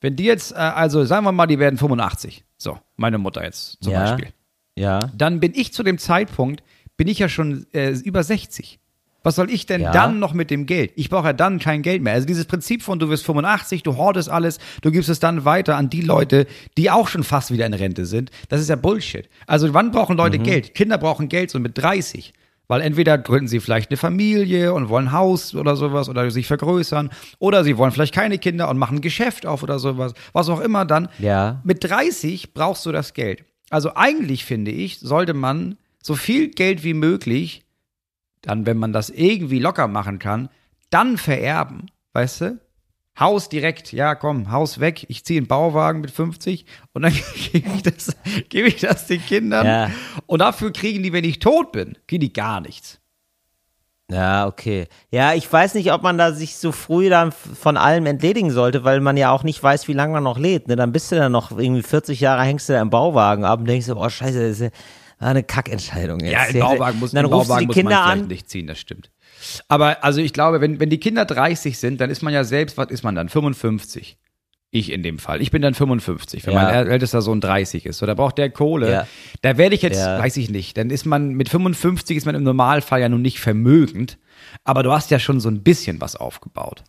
wenn die jetzt, äh, also sagen wir mal, die werden 85, so, meine Mutter jetzt zum Ja. Beispiel, Ja. dann bin ich zu dem Zeitpunkt, bin ich ja schon äh, über 60. Was soll ich denn Ja. dann noch mit dem Geld? Ich brauche ja dann kein Geld mehr. Also dieses Prinzip von du wirst 85, du hortest alles, du gibst es dann weiter an die Leute, die auch schon fast wieder in Rente sind. Das ist ja Bullshit. Also wann brauchen Leute Geld? Kinder brauchen Geld so mit 30. Weil entweder gründen sie vielleicht eine Familie und wollen ein Haus oder sowas oder sich vergrößern oder sie wollen vielleicht keine Kinder und machen ein Geschäft auf oder sowas. Was auch immer dann. Ja. Mit 30 brauchst du das Geld. Also eigentlich finde ich, sollte man so viel Geld wie möglich dann, wenn man das irgendwie locker machen kann, dann vererben, weißt du? Haus direkt, ja komm, Haus weg, ich ziehe einen Bauwagen mit 50 und dann [laughs] gebe ich das, gebe ich das den Kindern Ja. und dafür kriegen die, wenn ich tot bin, kriegen die gar nichts. Ja, okay. Ja, ich weiß nicht, ob man da sich so früh dann von allem entledigen sollte, weil man ja auch nicht weiß, wie lange man noch lebt. Ne? Dann bist du dann noch irgendwie 40 Jahre, hängst du da im Bauwagen ab und denkst so, oh scheiße, das ist ja war eine Kackentscheidung jetzt. Ja, im Bauwagen muss, dann im Bauwagen muss man Kinder vielleicht an. nicht ziehen, das stimmt. Aber also ich glaube, wenn, wenn die Kinder 30 sind, dann ist man ja selbst, was ist man dann? 55. Ich in dem Fall. Ich bin dann 55, wenn Ja. mein ältester Sohn 30 ist. So, da braucht der Kohle. Ja. Da werde ich jetzt, Ja. weiß ich nicht, dann ist man mit 55 ist man im Normalfall ja nun nicht vermögend, aber du hast ja schon so ein bisschen was aufgebaut.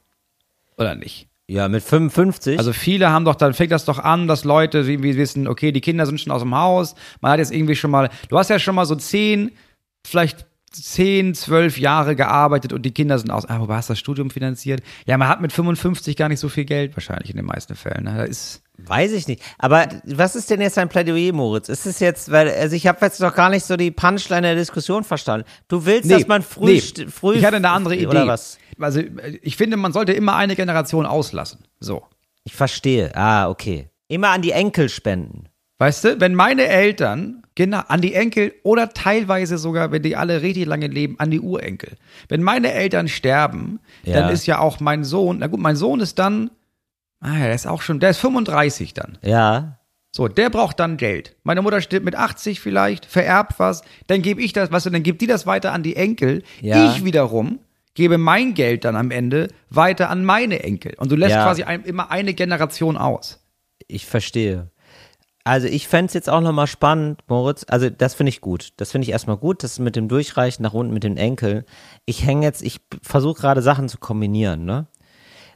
Oder nicht? Ja, mit 55. Also viele haben doch, dann fängt das doch an, dass Leute irgendwie wissen, okay, die Kinder sind schon aus dem Haus, man hat jetzt irgendwie schon mal, du hast ja schon mal so zehn, vielleicht zehn, zwölf Jahre gearbeitet und die Kinder sind aus, ah, wobei hast du das Studium finanziert? Ja, man hat mit 55 gar nicht so viel Geld wahrscheinlich in den meisten Fällen. Ne? Da ist, Weiß ich nicht. Aber was ist denn jetzt dein Plädoyer, Moritz? Ist es jetzt, weil, also ich habe jetzt noch gar nicht so die Punchline der Diskussion verstanden. Du willst, dass man früh, nee. früh. ich hatte eine andere Idee. Oder was? Also ich finde, man sollte immer eine Generation auslassen. So. Ich verstehe. Ah, okay. Immer an die Enkel spenden. Weißt du, wenn meine Eltern, genau, an die Enkel oder teilweise sogar, wenn die alle richtig lange leben, an die Urenkel. Wenn meine Eltern sterben, Ja. dann ist ja auch mein Sohn, na gut, mein Sohn ist dann, ah ja, der ist auch schon, der ist 35 dann. Ja. So, der braucht dann Geld. Meine Mutter stirbt mit 80 vielleicht, vererbt was, dann gebe ich das, weißt du, dann gibt die das weiter an die Enkel. Ja. Ich wiederum gebe mein Geld dann am Ende weiter an meine Enkel. Und du lässt Ja. quasi ein, immer eine Generation aus. Ich verstehe. Also ich fänd's es jetzt auch nochmal spannend, Moritz. Also das finde ich gut. Das finde ich erstmal gut, das mit dem Durchreichen nach unten mit den Enkeln. Ich hänge jetzt, ich versuche gerade Sachen zu kombinieren, ne?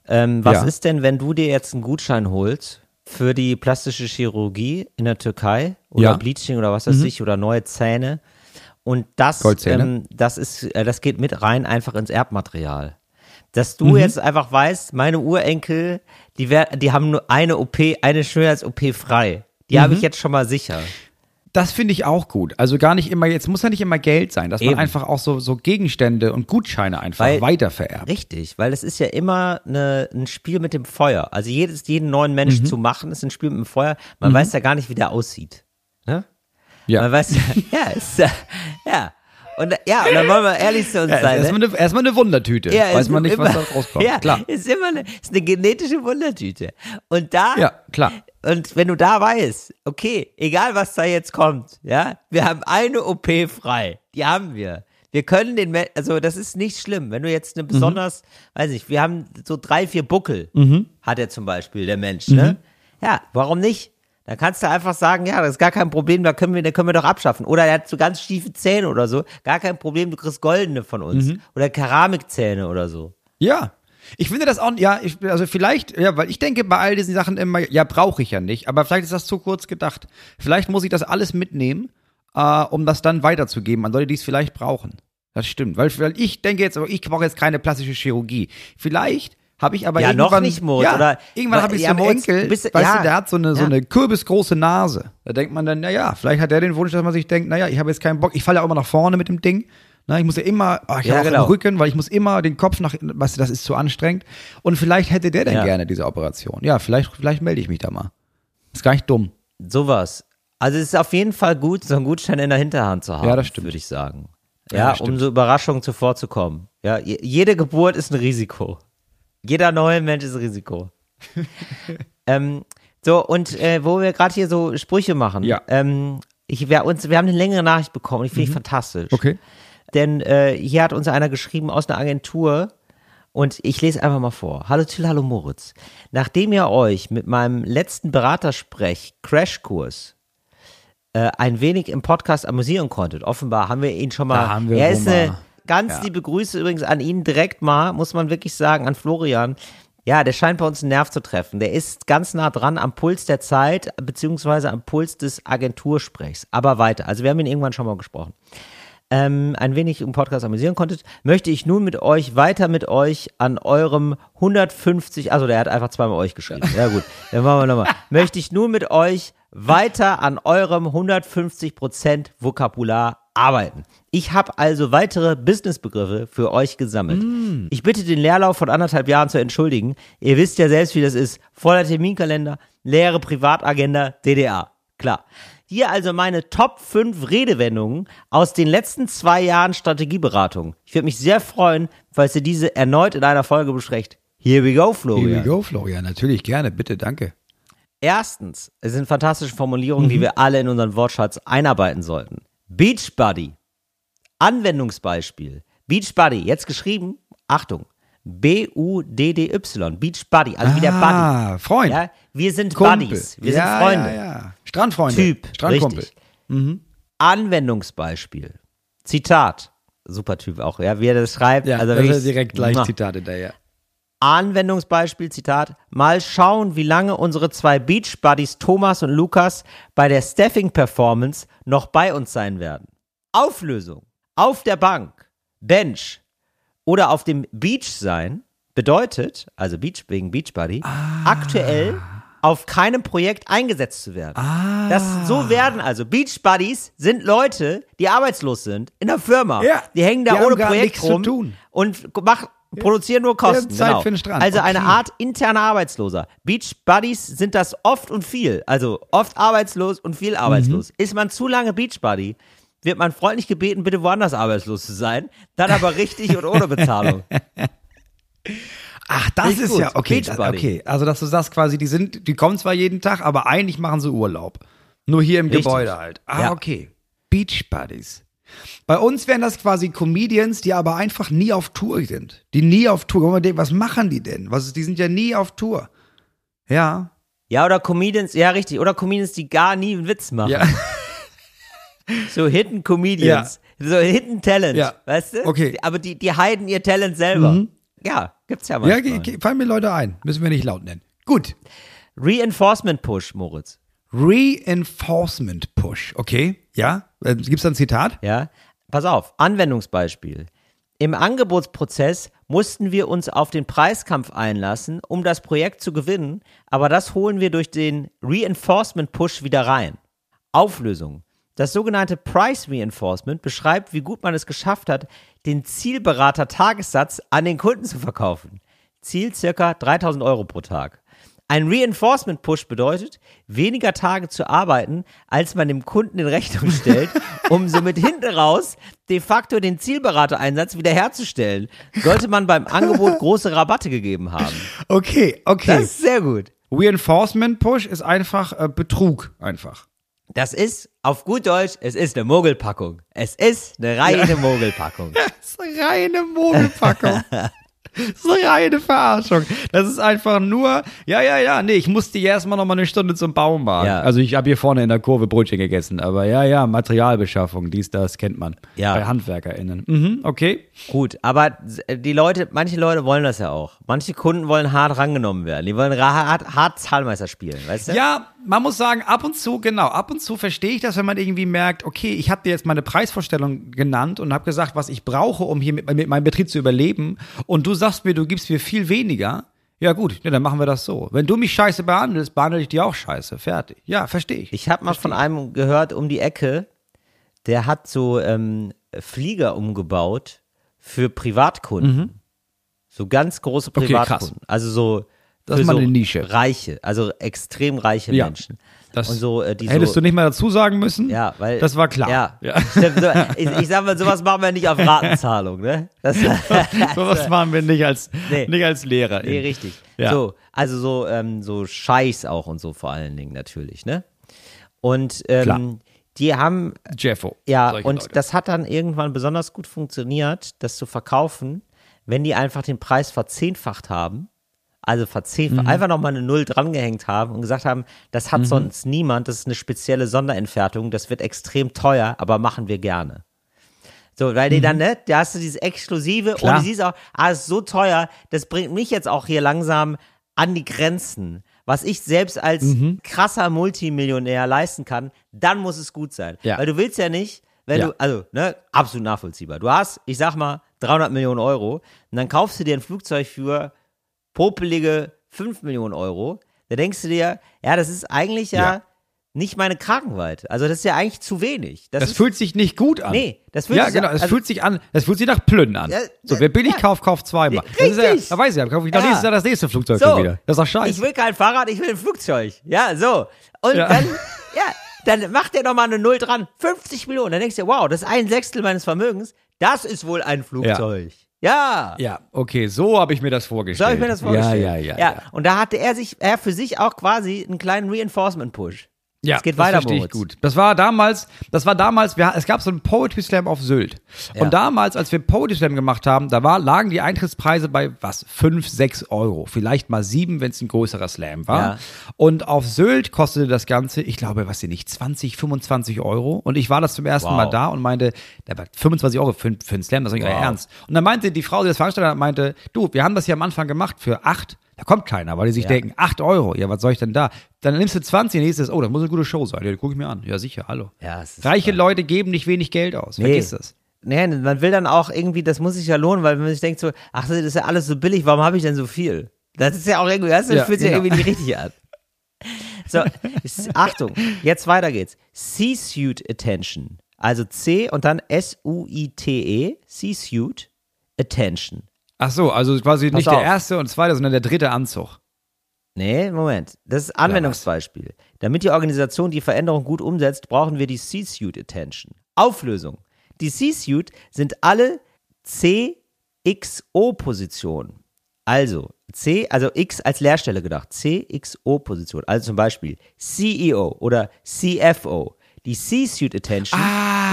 Ähm, was Ja. ist denn, wenn du dir jetzt einen Gutschein holst für die plastische Chirurgie in der Türkei oder Ja. Bleaching oder was weiß ich oder neue Zähne und das, ähm, das ist, äh, das geht mit rein einfach ins Erbmaterial. Dass du jetzt einfach weißt, meine Urenkel, die, wer die haben nur eine OP, eine Schönheits-OP frei. Die habe ich jetzt schon mal sicher. Das finde ich auch gut. Also gar nicht immer, jetzt muss ja nicht immer Geld sein, dass Eben. man einfach auch so, so Gegenstände und Gutscheine einfach Weil- weitervererbt. Richtig, weil es ist ja immer eine, ein Spiel mit dem Feuer. Also jedes, jeden neuen Mensch Mhm. zu machen, ist ein Spiel mit dem Feuer. Man weiß ja gar nicht, wie der aussieht. Ne? Ja. Man weiß ja, [laughs] ja, ist, ja, ja. Und ja, und dann wollen wir ehrlich zu uns Ja, sein. ne? erstmal, eine, erstmal eine Wundertüte. Ja, Weiß ist man nicht, was immer- da rauskommt. Ja, Klar. ist immer eine, ist eine genetische Wundertüte. Und da, Ja, klar. und wenn du da weißt, okay, egal was da jetzt kommt, ja, wir haben eine OP frei. Die haben wir. Wir können den, also das ist nicht schlimm, wenn du jetzt Mhm. eine besonders, weiß nicht, wir haben so drei, vier Buckel, Mhm. hat er zum Beispiel, der Mensch, ne? Ja, warum nicht? Dann kannst du einfach sagen, ja, das ist gar kein Problem, da können wir, da können wir doch abschaffen. Oder er hat so ganz schiefe Zähne oder so, gar kein Problem, du kriegst goldene von uns. Mhm. Oder Keramikzähne oder so. Ja. Ich finde das auch, ja, ich, also vielleicht, ja, weil ich denke bei all diesen Sachen immer, ja, brauche ich ja nicht, aber vielleicht ist das zu kurz gedacht. Vielleicht muss ich das alles mitnehmen, äh, um das dann weiterzugeben an Leute, die es vielleicht brauchen. Das stimmt, weil, weil ich denke jetzt, aber ich brauche jetzt keine plastische Chirurgie. Vielleicht habe ich aber Ja, noch irgendwann, nicht, Moritz, ja, oder- irgendwann habe ich ja, so einen Moritz, Enkel, bist- weißt ja, du, der hat so eine, so eine kürbisgroße Nase. Da denkt man dann, na ja, vielleicht hat der den Wunsch, dass man sich denkt, naja, ich habe jetzt keinen Bock, ich falle ja auch immer nach vorne mit dem Ding. Na, ich muss ja immer, oh, ich Ja, habe genau. den Rücken, weil ich muss immer den Kopf nach, weißt du, das ist zu anstrengend. Und vielleicht hätte der dann gerne diese Operation. Ja, vielleicht, vielleicht melde ich mich da mal. Ist gar nicht dumm. Sowas. Also es ist auf jeden Fall gut, so einen Gutschein in der Hinterhand zu haben, Ja, das stimmt. würde ich sagen. Ja, Ja, um so Überraschungen zuvorzukommen. Ja, je- jede Geburt ist ein Risiko. Jeder neue Mensch ist Risiko. [laughs] ähm, so, und äh, wo wir gerade hier so Sprüche machen, Ja. ähm, ich, wir, uns, wir haben eine längere Nachricht bekommen, die finde ich fantastisch. Mhm. Okay. Denn äh, hier hat uns einer geschrieben aus einer Agentur und ich lese einfach mal vor. Hallo Till, hallo Moritz. Nachdem ihr euch mit meinem letzten Beratersprech Crashkurs äh, ein wenig im Podcast amüsieren konntet, offenbar haben wir ihn schon mal. Da haben wir er ist eine, mal. Ganz Ja. liebe Grüße übrigens an ihn direkt mal, muss man wirklich sagen, an Florian. Ja, der scheint bei uns einen Nerv zu treffen. Der ist ganz nah dran am Puls der Zeit, beziehungsweise am Puls des Agentursprechs. Aber weiter. Also wir haben ihn irgendwann schon mal gesprochen. Ähm, ein wenig im Podcast amüsieren konntet, möchte ich nun mit euch weiter mit euch an eurem 150, also der hat einfach zweimal euch geschrieben. Ja gut, dann machen wir nochmal. [laughs] möchte ich nun mit euch weiter an eurem 150% Vokabular arbeiten. Ich habe also weitere Businessbegriffe für euch gesammelt. Ich bitte den Leerlauf von anderthalb Jahren zu entschuldigen. Ihr wisst ja selbst, wie das ist. Voller Terminkalender, leere Privatagenda, DDA. Klar. Hier also meine Top 5 Redewendungen aus den letzten zwei Jahren Strategieberatung. Ich würde mich sehr freuen, falls ihr diese erneut in einer Folge besprecht. Here we go, Florian. Here we go, Florian. Natürlich, gerne, bitte, danke. Erstens, es sind fantastische Formulierungen, die wir alle in unseren Wortschatz einarbeiten sollten. Beachbody. Anwendungsbeispiel. Beachbody, jetzt geschrieben, Achtung, B-U-D-D-Y, Beachbody, also wie der Buddy. Ah, Freund. Ja, wir sind Kumpel. Buddies, wir ja, sind Freunde. Ja, ja. Strandfreunde. Typ, Strandkumpel. richtig. Anwendungsbeispiel. Zitat. Super Typ auch, ja, wie er das schreibt. Ja, also also wirklich- direkt gleich Mua. Zitate daher. Anwendungsbeispiel, Zitat, mal schauen, wie lange unsere zwei Beach Buddies Thomas und Lukas bei der Staffing Performance noch bei uns sein werden. Auflösung. Auf der Bank, Bench oder auf dem Beach sein bedeutet, also Beach wegen Beach Buddy, aktuell auf keinem Projekt eingesetzt zu werden. Das so werden also Beach Buddies sind Leute, die arbeitslos sind in der Firma. Ja, die hängen da die ohne Projekt rum tun. und machen produzieren nur Kosten. Zeit genau. für den Strand. Also eine Okay. Art interner Arbeitsloser. Beach Buddies sind das oft und viel. Also oft arbeitslos und viel arbeitslos. Mhm. Ist man zu lange Beach Buddy, wird man freundlich gebeten, bitte woanders arbeitslos zu sein. Dann aber richtig und ohne Bezahlung. [laughs] Ach, das ist gut. ja okay. Das, okay, also dass du sagst quasi, die sind, die kommen zwar jeden Tag, aber eigentlich machen sie Urlaub. Nur hier im Richtig. Gebäude halt. Ah, Ja. okay. Beach Buddies. Bei uns wären das quasi Comedians, die aber einfach nie auf Tour sind. Die nie auf Tour. Mal, denken, was machen die denn? Was ist, die sind ja nie auf Tour. Ja. Ja, oder Comedians, ja richtig, oder Comedians, die gar nie einen Witz machen. Ja. [laughs] So Hidden Comedians. So Hidden Talent, Ja. weißt du? Okay. Mhm. Aber die, die heiden ihr Talent selber. Ja, gibt's ja Ja, manchmal. ge- fallen mir Leute ein. Müssen wir nicht laut nennen. Gut. Reinforcement Push, Moritz. Reinforcement Push. Okay. Ja. Äh, Gibt's da ein Zitat? Ja, pass auf, Anwendungsbeispiel. Im Angebotsprozess mussten wir uns auf den Preiskampf einlassen, um das Projekt zu gewinnen, aber das holen wir durch den Reinforcement Push wieder rein. Auflösung. Das sogenannte Price Reinforcement beschreibt, wie gut man es geschafft hat, den Zielberater Tagessatz an den Kunden zu verkaufen. Ziel circa 3000 Euro pro Tag. Ein Reinforcement Push bedeutet, weniger Tage zu arbeiten, als man dem Kunden in Rechnung stellt, um [laughs] somit hinten raus de facto den Zielberatereinsatz wiederherzustellen. Sollte man beim Angebot große Rabatte gegeben haben. Okay, okay. Das ist sehr gut. Reinforcement Push ist einfach äh, Betrug. Einfach. Das ist, auf gut Deutsch, es ist eine Mogelpackung. Es ist eine reine Mogelpackung. [laughs] Das ist eine reine Mogelpackung. [laughs] Das ist eine reine Verarschung. Das ist einfach nur, ja, ja, ja, nee, ich musste hier erstmal noch mal eine Stunde zum Baumarkt. Ja. Also ich habe hier vorne in der Kurve Brötchen gegessen, aber ja, ja, Materialbeschaffung, dies, das kennt man. Ja. Bei HandwerkerInnen. Mhm, okay. Gut, aber die Leute, manche Leute wollen das ja auch. Manche Kunden wollen hart rangenommen werden. Die wollen hart, hart Zahlmeister spielen, weißt du? Ja, man muss sagen, ab und zu, genau, ab und zu verstehe ich das, wenn man irgendwie merkt, okay, ich habe dir jetzt meine Preisvorstellung genannt und habe gesagt, was ich brauche, um hier mit, mit meinem Betrieb zu überleben und du sagst mir, du gibst mir viel weniger. Ja gut, ja, dann machen wir das so. Wenn du mich scheiße behandelst, behandle ich dich auch scheiße. Fertig. Ja, verstehe ich. Ich habe mal von einem gehört um die Ecke, der hat so ähm, Flieger umgebaut für Privatkunden. So ganz große Mhm. Okay. Privatkunden. Also so, Das ist mal so eine Nische. Reiche, also extrem reiche Ja. Menschen. Das Und so, äh, Hättest so, du nicht mal dazu sagen müssen? Ja, weil. Das war klar. Ja. ja. [laughs] Ich, ich sag mal, sowas machen wir nicht auf Ratenzahlung, ne? Das, [laughs] Sowas machen wir nicht als, Nee. nicht als Lehrer. nee, richtig. Ja. So, also so, ähm, so Scheiß auch und so vor allen Dingen natürlich, ne? Und ähm, Klar. die haben Jeffo. Ja, und Leute. das hat dann irgendwann besonders gut funktioniert, das zu verkaufen, wenn die einfach den Preis verzehnfacht haben. Also verzehnfacht, Mhm. einfach nochmal eine Null drangehängt haben und gesagt haben, das hat sonst niemand, das ist eine spezielle Sonderentfertigung, das wird extrem teuer, aber machen wir gerne. So, weil die dann, ne, da hast du dieses Exklusive Mhm. Klar. und du siehst auch, ah, ist so teuer, das bringt mich jetzt auch hier langsam an die Grenzen. Was ich selbst als Mhm. krasser Multimillionär leisten kann, dann muss es gut sein. Ja. Weil du willst ja nicht, wenn Ja. du, also, ne, absolut nachvollziehbar. Du hast, ich sag mal, 300 Millionen Euro und dann kaufst du dir ein Flugzeug für popelige 5 Millionen Euro. Da denkst du dir, ja, das ist eigentlich ja, Ja. nicht meine Kragenweite. Also das ist ja eigentlich zu wenig. Das, Das ist, fühlt sich nicht gut an. Nee, das fühlt ja, sich- genau. Es also- fühlt sich an. Das fühlt sich nach Plünnen an. Ja, so, wer billig ja. kauft, kauft zweimal. Ja, Das ist ja, richtig. da weiß ich ja, kaufe ich noch nächstes Jahr das nächste Flugzeug So. schon wieder. Das ist doch scheiße. Ich will kein Fahrrad, ich will ein Flugzeug. Ja, so. Und dann, [laughs] ja, dann macht er nochmal eine Null dran. 50 Millionen. Dann denkst du, wow, das ist ein Sechstel meines Vermögens. Das ist wohl ein Flugzeug. Ja. ja, okay, so habe ich mir das vorgestellt. So habe ich mir das vorgestellt. Ja, ja, ja. ja. Und da hatte er sich, er für sich auch quasi einen kleinen Reinforcement-Push. Ja, Es geht weiter, verstehe ich gut. Das war damals, das war damals, wir, es gab so einen Poetry Slam auf Sylt. Ja. Und damals, als wir Poetry Slam gemacht haben, da war, lagen die Eintrittspreise bei was? Fünf, sechs Euro. Vielleicht mal sieben, wenn es ein größerer Slam war. Ja. Und auf Sylt kostete das Ganze, ich glaube, was sie nicht, 20, 25 Euro. Und ich war das zum ersten Wow. Mal da und meinte, da war 25 Euro für, für einen Slam, das ist nicht Wow. Ernst. Und dann meinte die Frau, die das veranstaltet hat, meinte, du, wir haben das hier am Anfang gemacht für acht. Da kommt keiner, weil die sich Ja. denken, 8 Euro, ja, was soll ich denn da? Dann nimmst du 20, nächstes, oh, das muss eine gute Show sein. Ja, die gucke ich mir an. Ja, sicher, hallo. Ja, Reiche super. Leute geben nicht wenig Geld aus. Vergiss das. Nee, man will dann auch irgendwie, das muss sich ja lohnen, weil man sich denkt so, ach, das ist ja alles so billig, warum habe ich denn so viel? Das ist ja auch irgendwie, das Ja, fühlt sich ja genau. irgendwie nicht richtig an. [laughs] So, Achtung, jetzt weiter geht's. C-Suite Attention. Also C und dann S-U-I-T-E, C-Suite Attention. Ach so, also quasi Pass nicht auf. der erste und zweite, sondern der dritte Anzug. Nee, Moment. Das ist Anwendungsbeispiel. Damit die Organisation die Veränderung gut umsetzt, brauchen wir die C-Suite Attention. Auflösung. Die C-Suite sind alle CXO-Positionen. Also C, also X als Leerstelle gedacht. CXO-Position. Also zum Beispiel CEO oder CFO. Die C-Suite Attention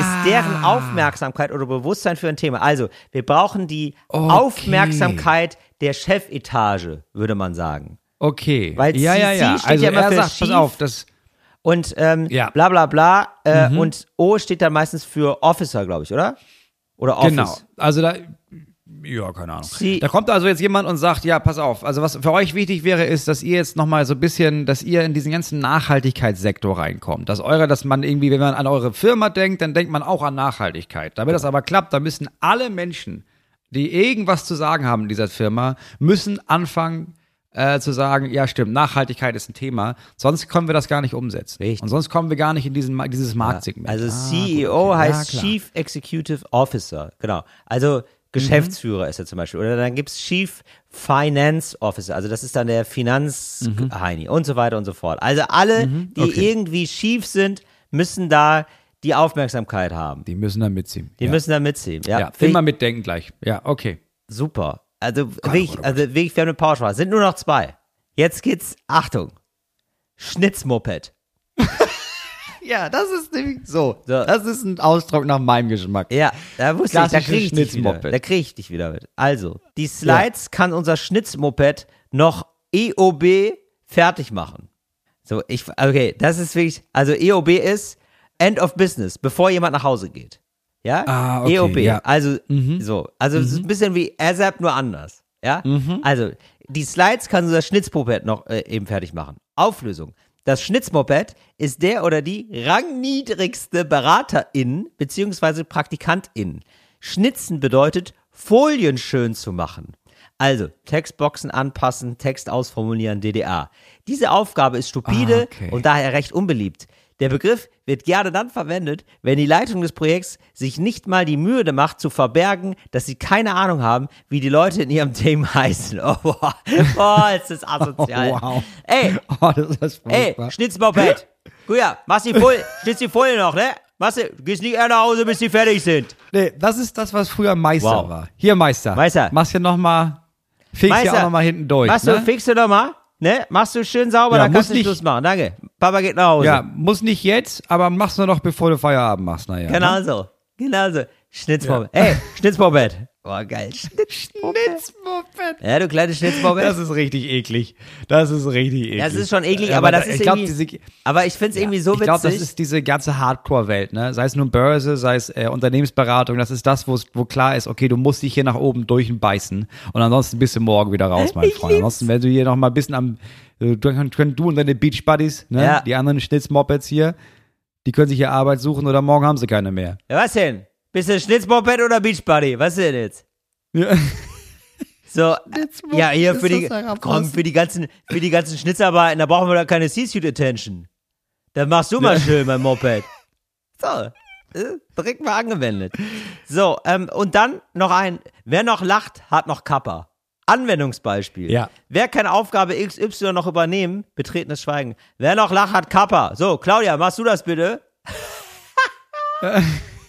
ist deren Aufmerksamkeit oder Bewusstsein für ein Thema. Also, wir brauchen die Okay. Aufmerksamkeit der Chefetage, würde man sagen. Okay. Weil ja, ja, CC ja. steht Also ja immer er für sagt, schief. pass auf, das, Und ähm, Ja. Mhm. bla bla bla. Äh, Und O steht dann meistens für Officer, glaube ich, oder? Oder Office. genau. Also da, ja, keine Ahnung. Sie- da kommt also jetzt jemand und sagt, ja, pass auf, also was für euch wichtig wäre, ist, dass ihr jetzt nochmal so ein bisschen, dass ihr in diesen ganzen Nachhaltigkeitssektor reinkommt. Dass eure, dass man irgendwie, wenn man an eure Firma denkt, dann denkt man auch an Nachhaltigkeit. Damit das aber klappt, da müssen alle Menschen, die irgendwas zu sagen haben in dieser Firma, müssen anfangen, äh, zu sagen, ja stimmt, Nachhaltigkeit ist ein Thema, sonst können wir das gar nicht umsetzen. Richtig. Und sonst kommen wir gar nicht in diesen, dieses Marktsegment. Also Ah, CEO gut, okay. heißt Ja. Chief Executive Officer. Genau. Also Geschäftsführer ist er zum Beispiel. Oder dann gibt's Chief Finance Officer. Also das ist dann der Finanzheini und so weiter und so fort. Also alle, die okay. irgendwie schief sind, müssen da die Aufmerksamkeit haben. Die müssen da mitziehen. Die ja. müssen da mitziehen. Ja, Ja, immer mitdenken gleich. Ja, okay. super. Also oh wirklich, also wirklich, wir haben eine Powerstraße. Sind nur noch zwei. Jetzt geht's, Achtung, Schnitzmoped. Ja, das ist nämlich so. Das ist ein Ausdruck nach meinem Geschmack. Ja, da wusste ich, da kriege ich dich wieder. Da kriege ich dich wieder mit. Also, die Slides kann unser Schnitzmoped noch EOB fertig machen. So, ich, okay, das ist wirklich, also EOB ist End of Business, bevor jemand nach Hause geht. Ja? Ah, okay, EOB. ja. Also, so. Also, es ist ein bisschen wie ASAP, nur anders. Ja? Also, die Slides kann unser Schnitzmoped noch äh, eben fertig machen. Auflösung. Das Schnitzmoped ist der oder die rangniedrigste Beraterin bzw. Praktikantin. Schnitzen bedeutet, Folien schön zu machen. Also, Textboxen anpassen, Text ausformulieren, DDA. Diese Aufgabe ist stupide Ah, okay. und daher recht unbeliebt. Der Begriff wird gerne dann verwendet, wenn die Leitung des Projekts sich nicht mal die Mühe macht, zu verbergen, dass sie keine Ahnung haben, wie die Leute in ihrem Team [laughs] heißen. Oh, boah, oh ist das asozial. Oh, wow. Ey, [laughs] Oh, das ist ey, furchtbar. Schnitzmoped. Guck ja, machst die Folie, schnitz die Folie noch, ne? Machst du, du gehst nicht eher nach Hause, bis die fertig sind. Nee, das ist das, was früher Meister Wow. war. Hier, Meister. Meister. Machst hier nochmal, fegst hier auch nochmal hinten durch. Machst ne? du, fixst du doch mal, ne? Machst du schön sauber, Ja, dann kannst du nicht- Schluss machen. Danke. Papa geht nach Hause. Ja, muss nicht jetzt, aber machst du noch, bevor du Feierabend machst. Naja. Genau Ne? so. Genau so. Schnitzmoped. Ey, Schnitzmoped. [laughs] Boah, geil. Schnitzmoped. Schnitzmoped. Ja, du kleine Schnitzmoped. Das ist richtig eklig. Das ist richtig eklig. Das ist schon eklig, Ja, aber das ich ist glaub, irgendwie, diese, aber ich find's irgendwie so ich glaube, das witzig. ist diese ganze Hardcore-Welt, ne? Sei es nun Börse, sei es äh, Unternehmensberatung, das ist das, wo klar ist, okay, du musst dich hier nach oben durchbeißen und ansonsten bist du morgen wieder raus, mein Ich Freund. lieb's. Ansonsten, wenn du hier noch mal ein bisschen am, äh, du, du und deine Beach Buddies, ne? Ja. Die anderen Schnitzmopeds hier, die können sich hier Arbeit suchen oder morgen haben sie keine mehr. ja, was denn? Bist du Schnitzmoped oder Beachbuddy? Was denn jetzt? Ja. [laughs] So, ja, hier ist für die, komm, für die ganzen, für die ganzen Schnitzarbeiten, da brauchen wir doch keine C-Suit Attention. Dann machst du mal schön mein Moped. [laughs] So, äh, direkt mal angewendet. So, ähm, und dann noch ein, wer noch lacht, hat noch Kappa. Anwendungsbeispiel. Ja. Wer kann Aufgabe XY noch übernehmen? Betretenes Schweigen. Wer noch lacht, hat Kappa. So, Claudia, machst du das bitte? [laughs]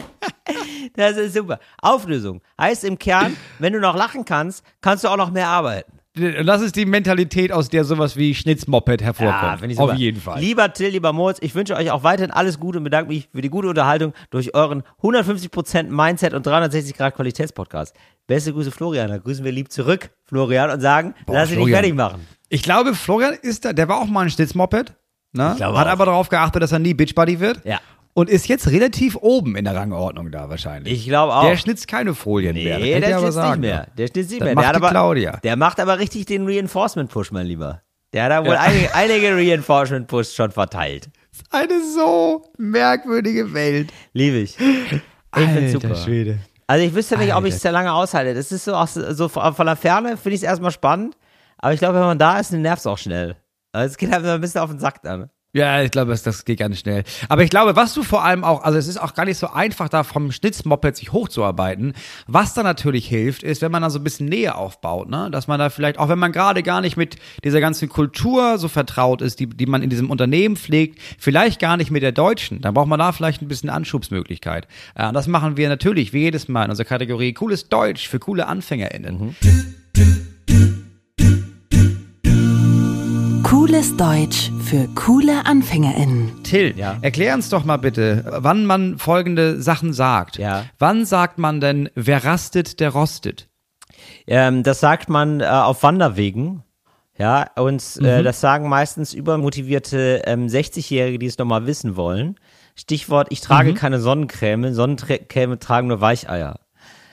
[laughs] das ist super. Auflösung. Heißt im Kern, wenn du noch lachen kannst, kannst du auch noch mehr arbeiten. Und das ist die Mentalität, aus der sowas wie Schnitzmoped hervorkommt. finde ich Auf super. jeden Fall. Lieber Till, lieber Moritz, ich wünsche euch auch weiterhin alles Gute und bedanke mich für die gute Unterhaltung durch euren 150% Mindset und 360 Grad Qualitätspodcast. Beste Grüße, Florian. Da grüßen wir lieb zurück, Florian, und sagen, lass dich nicht Florian. fertig machen. Ich glaube, Florian ist da, der war auch mal ein Schnitzmoped, ne? Hat auch. aber darauf geachtet, dass er nie Bitchbuddy wird. Ja. Und ist jetzt relativ oben in der Rangordnung da wahrscheinlich. Ich glaube auch. Der schnitzt keine Folien mehr. Nee, kann ich der schnitzt nicht mehr. Der schnitzt nicht mehr. macht der, aber, Claudia. der macht aber richtig den Reinforcement-Push, mein Lieber. Der hat da wohl Ja. einige, einige Reinforcement-Push schon verteilt. Eine so merkwürdige Welt. Liebe ich. Ich find's super. Schwede. Also ich wüsste nicht, ob ich es Alter. sehr lange aushalte. Das ist so, aus, so von der Ferne finde ich es erstmal spannend. Aber ich glaube, wenn man da ist, dann nervt es auch schnell. Also es geht halt ein bisschen auf den Sack dann. Ja, ich glaube, das, das geht ganz schnell. Aber ich glaube, was du vor allem auch, also es ist auch gar nicht so einfach, da vom Schnitzmoped sich hochzuarbeiten. Was da natürlich hilft, ist, wenn man da so ein bisschen Nähe aufbaut, ne? Dass man da vielleicht, auch wenn man gerade gar nicht mit dieser ganzen Kultur so vertraut ist, die, die man in diesem Unternehmen pflegt, vielleicht gar nicht mit der deutschen, dann braucht man da vielleicht ein bisschen Anschubsmöglichkeit. Äh, das machen wir natürlich wie jedes Mal in unserer Kategorie Cooles Deutsch für coole AnfängerInnen. Cooles Deutsch für coole AnfängerInnen. Till, Ja. erklär uns doch mal bitte, wann man folgende Sachen sagt. Ja. Wann sagt man denn, wer rastet, der rostet? Ähm, das sagt man äh, auf Wanderwegen. Ja, und äh, Mhm. das sagen meistens übermotivierte ähm, 60-Jährige, die es nochmal wissen wollen. Stichwort, ich trage Mhm. keine Sonnencreme, Sonnencreme tragen nur Weicheier.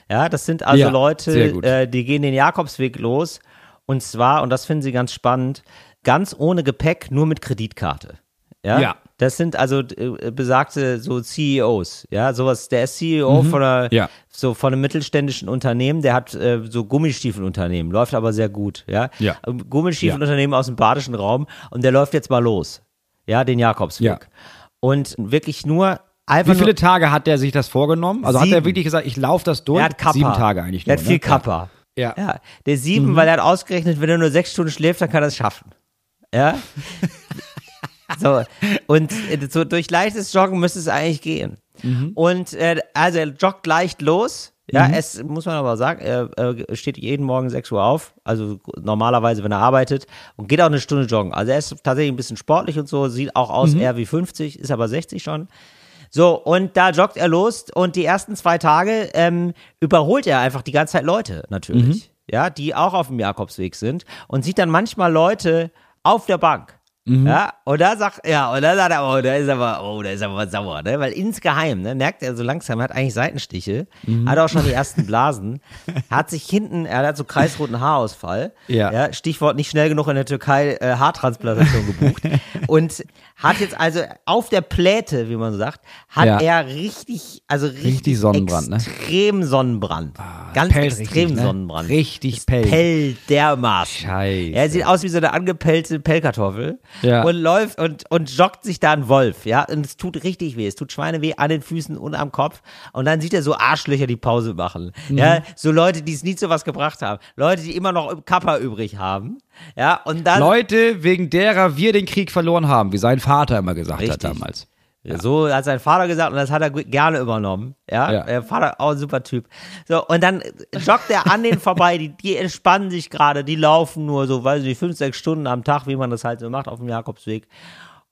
Ja, das sind also Ja, Leute, äh, die gehen den Jakobsweg los und zwar, und das finden sie ganz spannend, ganz ohne Gepäck, nur mit Kreditkarte. Ja. Ja. Das sind also äh, besagte so CEOs, ja, sowas, der ist CEO von einer, Mhm. Ja. so von einem mittelständischen Unternehmen, der hat äh, so Gummistiefelunternehmen, läuft aber sehr gut, ja. Ja. Ähm, Gummistiefelunternehmen aus dem badischen Raum und der läuft jetzt mal los, ja, den Jakobsweg. Ja. Und wirklich nur einfach Wie viele nur, Hat hat er sich das vorgenommen? Also hat Sieben. er wirklich gesagt, ich laufe das durch? er hat Kappa. Sieben Tage eigentlich nur. Der hat viel ne? Kappa. Ja. Mhm. Ja, der sieben, weil er hat ausgerechnet, wenn er nur sechs Stunden schläft, dann kann er es schaffen. Ja. so, und äh, so durch leichtes Joggen müsste es eigentlich gehen. Mhm. Und äh, also er joggt leicht los. Ja, es muss man aber sagen, er, er steht jeden Morgen 6 Uhr auf, also normalerweise, wenn er arbeitet, und geht auch eine Stunde joggen. Also er ist tatsächlich ein bisschen sportlich und so, sieht auch aus Mhm. eher wie 50, ist aber 60 schon. So, und da joggt er los und die ersten zwei Tage ähm, überholt er einfach die ganze Zeit Leute, natürlich. Ja, die auch auf dem Jakobsweg sind und sieht dann manchmal Leute auf der Bank. Ja, und da sagt, ja, und da sagt er, oh, da ist aber, oh, da ist aber sauer, ne? Weil insgeheim, ne, merkt er so langsam, er hat eigentlich Seitenstiche, hat auch schon die ersten Blasen, [laughs] hat sich hinten, er hat so kreisroten Haarausfall, Ja. Stichwort nicht schnell genug in der Türkei äh, Haartransplantation gebucht [laughs] und hat jetzt also auf der Pläte, wie man so sagt, hat Ja. er richtig, also richtig, Richtig Sonnenbrand, ne? extrem Sonnenbrand, ganz pellt extrem richtig, ne? Sonnenbrand, Richtig Es pellt. pellt dermaßen. Scheiße. Er sieht aus wie so eine angepellte Pellkartoffel Ja. und läuft und, und joggt sich da ein Wolf, ja, und es tut richtig weh, es tut Schweineweh an den Füßen und am Kopf. Und dann sieht er so Arschlöcher, die Pause machen, Mhm. ja, so Leute, die es nie zu was gebracht haben, Leute, die immer noch Kappa übrig haben, ja, und dann, Leute, wegen derer wir den Krieg verloren haben, wie sein Vater immer gesagt hat Richtig. Damals. So hat sein Vater gesagt und das hat er gerne übernommen. Ja, Ja. der Vater auch ein super Typ. So, und dann joggt er an denen vorbei, die, die entspannen sich gerade, die laufen nur so, weiß ich, fünf, sechs Stunden am Tag, wie man das halt so macht auf dem Jakobsweg.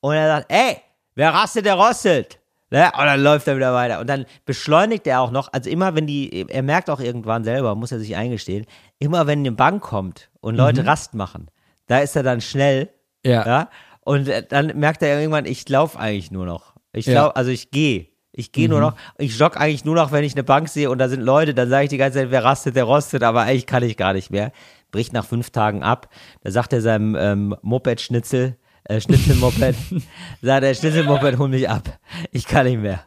Und er sagt, ey, wer rastet, der rostet. Ne? Und dann läuft er wieder weiter. Und dann beschleunigt er auch noch, also immer wenn die, er merkt auch irgendwann selber, muss er sich eingestehen, immer wenn eine Bank kommt und Leute Rast machen, da ist er dann schnell. Ja. ja und dann merkt er irgendwann, ich laufe eigentlich nur noch. Ich Ja. lauf, also ich gehe. Ich gehe nur noch, ich jogge eigentlich nur noch, wenn ich eine Bank sehe und da sind Leute, dann sage ich die ganze Zeit, wer rastet, der rostet, aber eigentlich kann ich gar nicht mehr. Bricht nach fünf Tagen ab. Da sagt er seinem ähm, Moped-Schnitzel, äh, Schnitzelmoped, [laughs] sagt er, Schnitzelmoped, hol mich ab. Ich kann nicht mehr.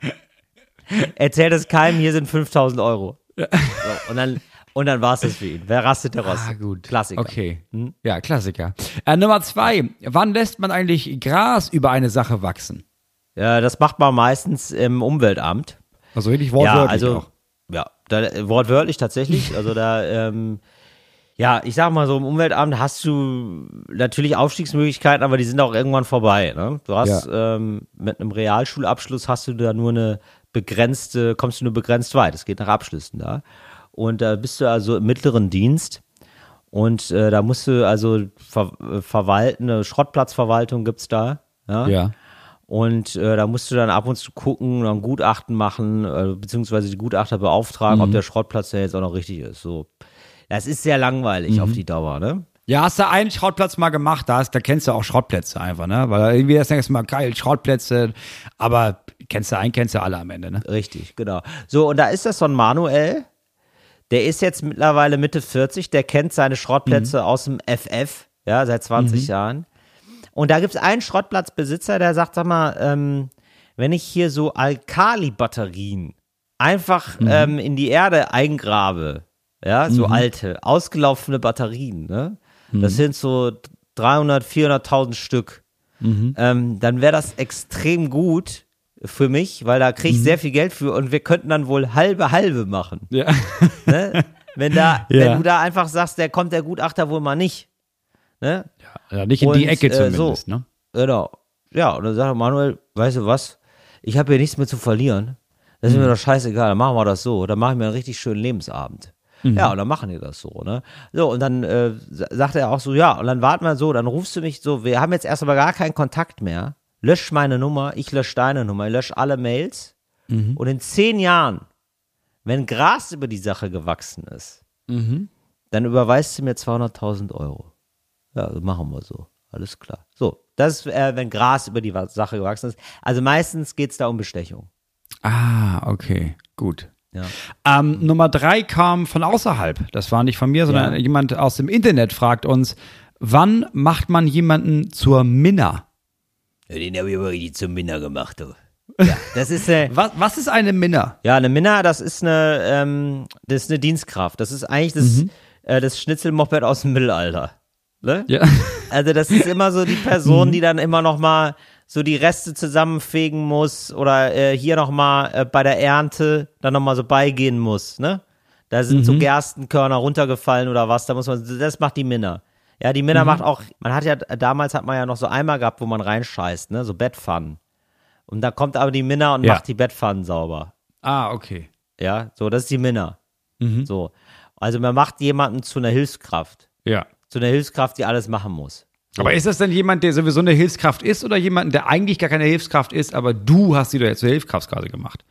Erzählt es keinem, hier sind 5000 Euro. So, und dann, und dann war es das für ihn. Wer rastet, der rostet. Ah, gut. Klassiker. Okay. Ja, Klassiker. Äh, Nummer zwei. Wann lässt man eigentlich Gras über eine Sache wachsen? Ja, das macht man meistens im Umweltamt. Also wirklich Ja, wortwörtlich also, auch. ja, da, wortwörtlich tatsächlich. [laughs] Also da, ähm, ja, ich sag mal so, im Umweltamt hast du natürlich Aufstiegsmöglichkeiten, aber die sind auch irgendwann vorbei. Ne? Du hast ähm, mit einem Realschulabschluss hast du da nur eine begrenzte, kommst du nur begrenzt weit. Es geht nach Abschlüssen da. Und da bist du also im mittleren Dienst. Und äh, da musst du also ver äh, verwalten, eine Schrottplatzverwaltung gibt's da. Ja. Ja. Und äh, da musst du dann ab und zu gucken, dann Gutachten machen, äh, beziehungsweise die Gutachter beauftragen, ob der Schrottplatz da jetzt auch noch richtig ist. So. Das ist sehr langweilig auf die Dauer, ne? Ja, hast du einen Schrottplatz mal gemacht, da, hast, da kennst du auch Schrottplätze einfach, ne? Weil irgendwie das nächste Mal geil, Schrottplätze, aber kennst du einen, kennst du alle am Ende, ne? Richtig, genau. So, und da ist das so ein Manuel, der ist jetzt mittlerweile Mitte 40, der kennt seine Schrottplätze aus dem FF, ja, seit 20 Jahren. Und da gibt es einen Schrottplatzbesitzer, der sagt, sag mal, ähm, wenn ich hier so Alkali-Batterien einfach ähm, in die Erde eingrabe, ja, so alte, ausgelaufene Batterien, ne? Das sind so 300, 400.000 Stück. Ähm, dann wäre das extrem gut für mich, weil da kriege ich sehr viel Geld für und wir könnten dann wohl halbe halbe machen. Ja. Ne? Wenn da, [laughs] Ja. wenn du da einfach sagst, der kommt der Gutachter wohl mal nicht. Ne? ja nicht in die Und, Ecke äh, zumindest, so. ne? Genau. Ja, und dann sagt Manuel, weißt du was? Ich habe hier nichts mehr zu verlieren. Das ist mir doch scheißegal, dann machen wir das so. Dann mache ich mir einen richtig schönen Lebensabend. Ja, und dann machen die das so, ne? So, und dann äh, sa- sagt er auch so, ja, und dann warten wir so, dann rufst du mich so, wir haben jetzt erst aber gar keinen Kontakt mehr. Lösch meine Nummer, ich lösche deine Nummer, ich lösche alle Mails. Und in zehn Jahren, wenn Gras über die Sache gewachsen ist, dann überweist du mir 200.000 Euro. Ja, also machen wir so. Alles klar. So, das ist, äh, wenn Gras über die Sache gewachsen ist. Also meistens geht es da um Bestechung. Ah, okay, gut. Ja. Ähm, Nummer drei kam von außerhalb. Das war nicht von mir, sondern Ja. jemand aus dem Internet fragt uns, wann macht man jemanden zur Minna? Ja, den habe ich aber richtig zum Minna gemacht, du. [laughs] Ja, das ist äh, Was, was ist eine Minna? ja eine Minna, das ist eine, ähm, das ist eine Dienstkraft. Das ist eigentlich das, äh, das Schnitzelmoped aus dem Mittelalter. Ne? Ja. Also das ist immer so die Person, die dann immer noch mal so die Reste zusammenfegen muss oder äh, hier noch mal äh, bei der Ernte dann noch mal so beigehen muss, ne? Da sind so Gerstenkörner runtergefallen oder was, da muss man, das macht die Minna. Ja, die Minna macht auch, man hat ja, damals hat man ja noch so Eimer gehabt, wo man reinscheißt, ne, so Bettpfannen. Und da kommt aber die Minna und Ja. macht die Bettpfannen sauber. Ah, okay. Ja, so, das ist die Minna. Mhm. So. Also man macht jemanden zu einer Hilfskraft. Ja. Zu einer Hilfskraft, die alles machen muss. Aber ist das denn jemand, der sowieso eine Hilfskraft ist oder jemand, der eigentlich gar keine Hilfskraft ist, aber du hast sie doch jetzt zur Hilfskraft gerade gemacht?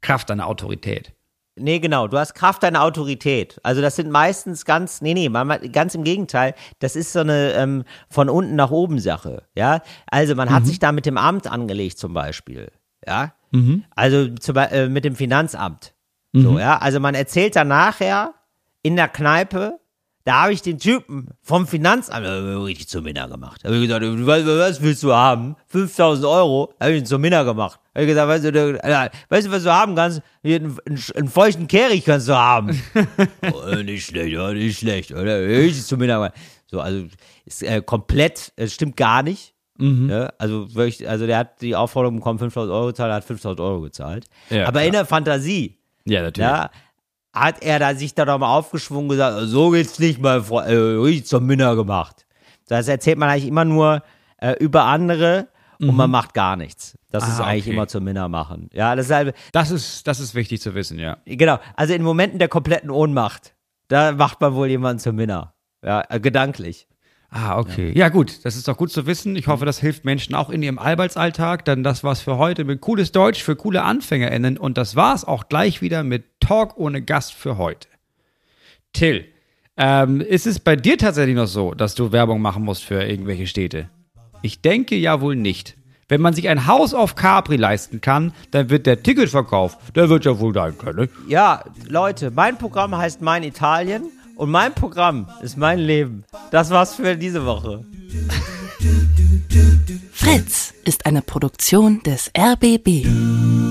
Kraft deiner Autorität. Nee, genau. Du hast Kraft deiner Autorität. Also das sind meistens ganz, nee, nee, ganz im Gegenteil. Das ist so eine ähm, von unten nach oben Sache. Ja, also man hat sich da mit dem Amt angelegt zum Beispiel. Ja, also zum, äh, mit dem Finanzamt. So, ja, also man erzählt dann nachher in der Kneipe, da habe ich den Typen vom Finanzamt richtig zur Minna gemacht. Da habe ich gesagt, was, was willst du haben? 5000 Euro? Habe ich ihn zur Minna gemacht. Habe ich gesagt, weißt du, äh, weißt du, was du haben kannst? Hier einen, einen, feuchten Kehricht kannst du haben. [laughs] oh, nicht schlecht, ja, nicht schlecht. Oder? Richtig zur Minna gemacht. So, also ist äh, komplett, es stimmt gar nicht. Ja, also wirklich, also der hat die Aufforderung bekommen, 5000 Euro gezahlt, er hat 5000 Euro gezahlt. Ja, Aber in der Fantasie, Ja, natürlich. ja, hat er da sich da noch mal aufgeschwungen und gesagt, so geht's nicht, mein Freund, äh, zum Minna gemacht. Das erzählt man eigentlich immer nur äh, über andere und man macht gar nichts. Das ist Ah, eigentlich okay. immer zum Minna machen. Ja, das ist halt, Das ist, das ist wichtig zu wissen, ja. genau, also in Momenten der kompletten Ohnmacht, da macht man wohl jemanden zum Minna. Ja, äh, gedanklich. Ah, okay. Ja. gut, das ist doch gut zu wissen. Ich hoffe, das hilft Menschen auch in ihrem Arbeitsalltag. Dann das war's für heute mit cooles Deutsch für coole AnfängerInnen. Und das war's auch gleich wieder mit Talk ohne Gast für heute. Till, ähm, ist es bei dir tatsächlich noch so, dass du Werbung machen musst für irgendwelche Städte? Ich denke ja wohl nicht. Wenn man sich ein Haus auf Capri leisten kann, dann wird der Ticketverkauf, der wird ja wohl dein können. Ja, Leute, mein Programm heißt Mein Italien und mein Programm ist mein Leben. Das war's für diese Woche. Fritz ist eine Produktion des RBB.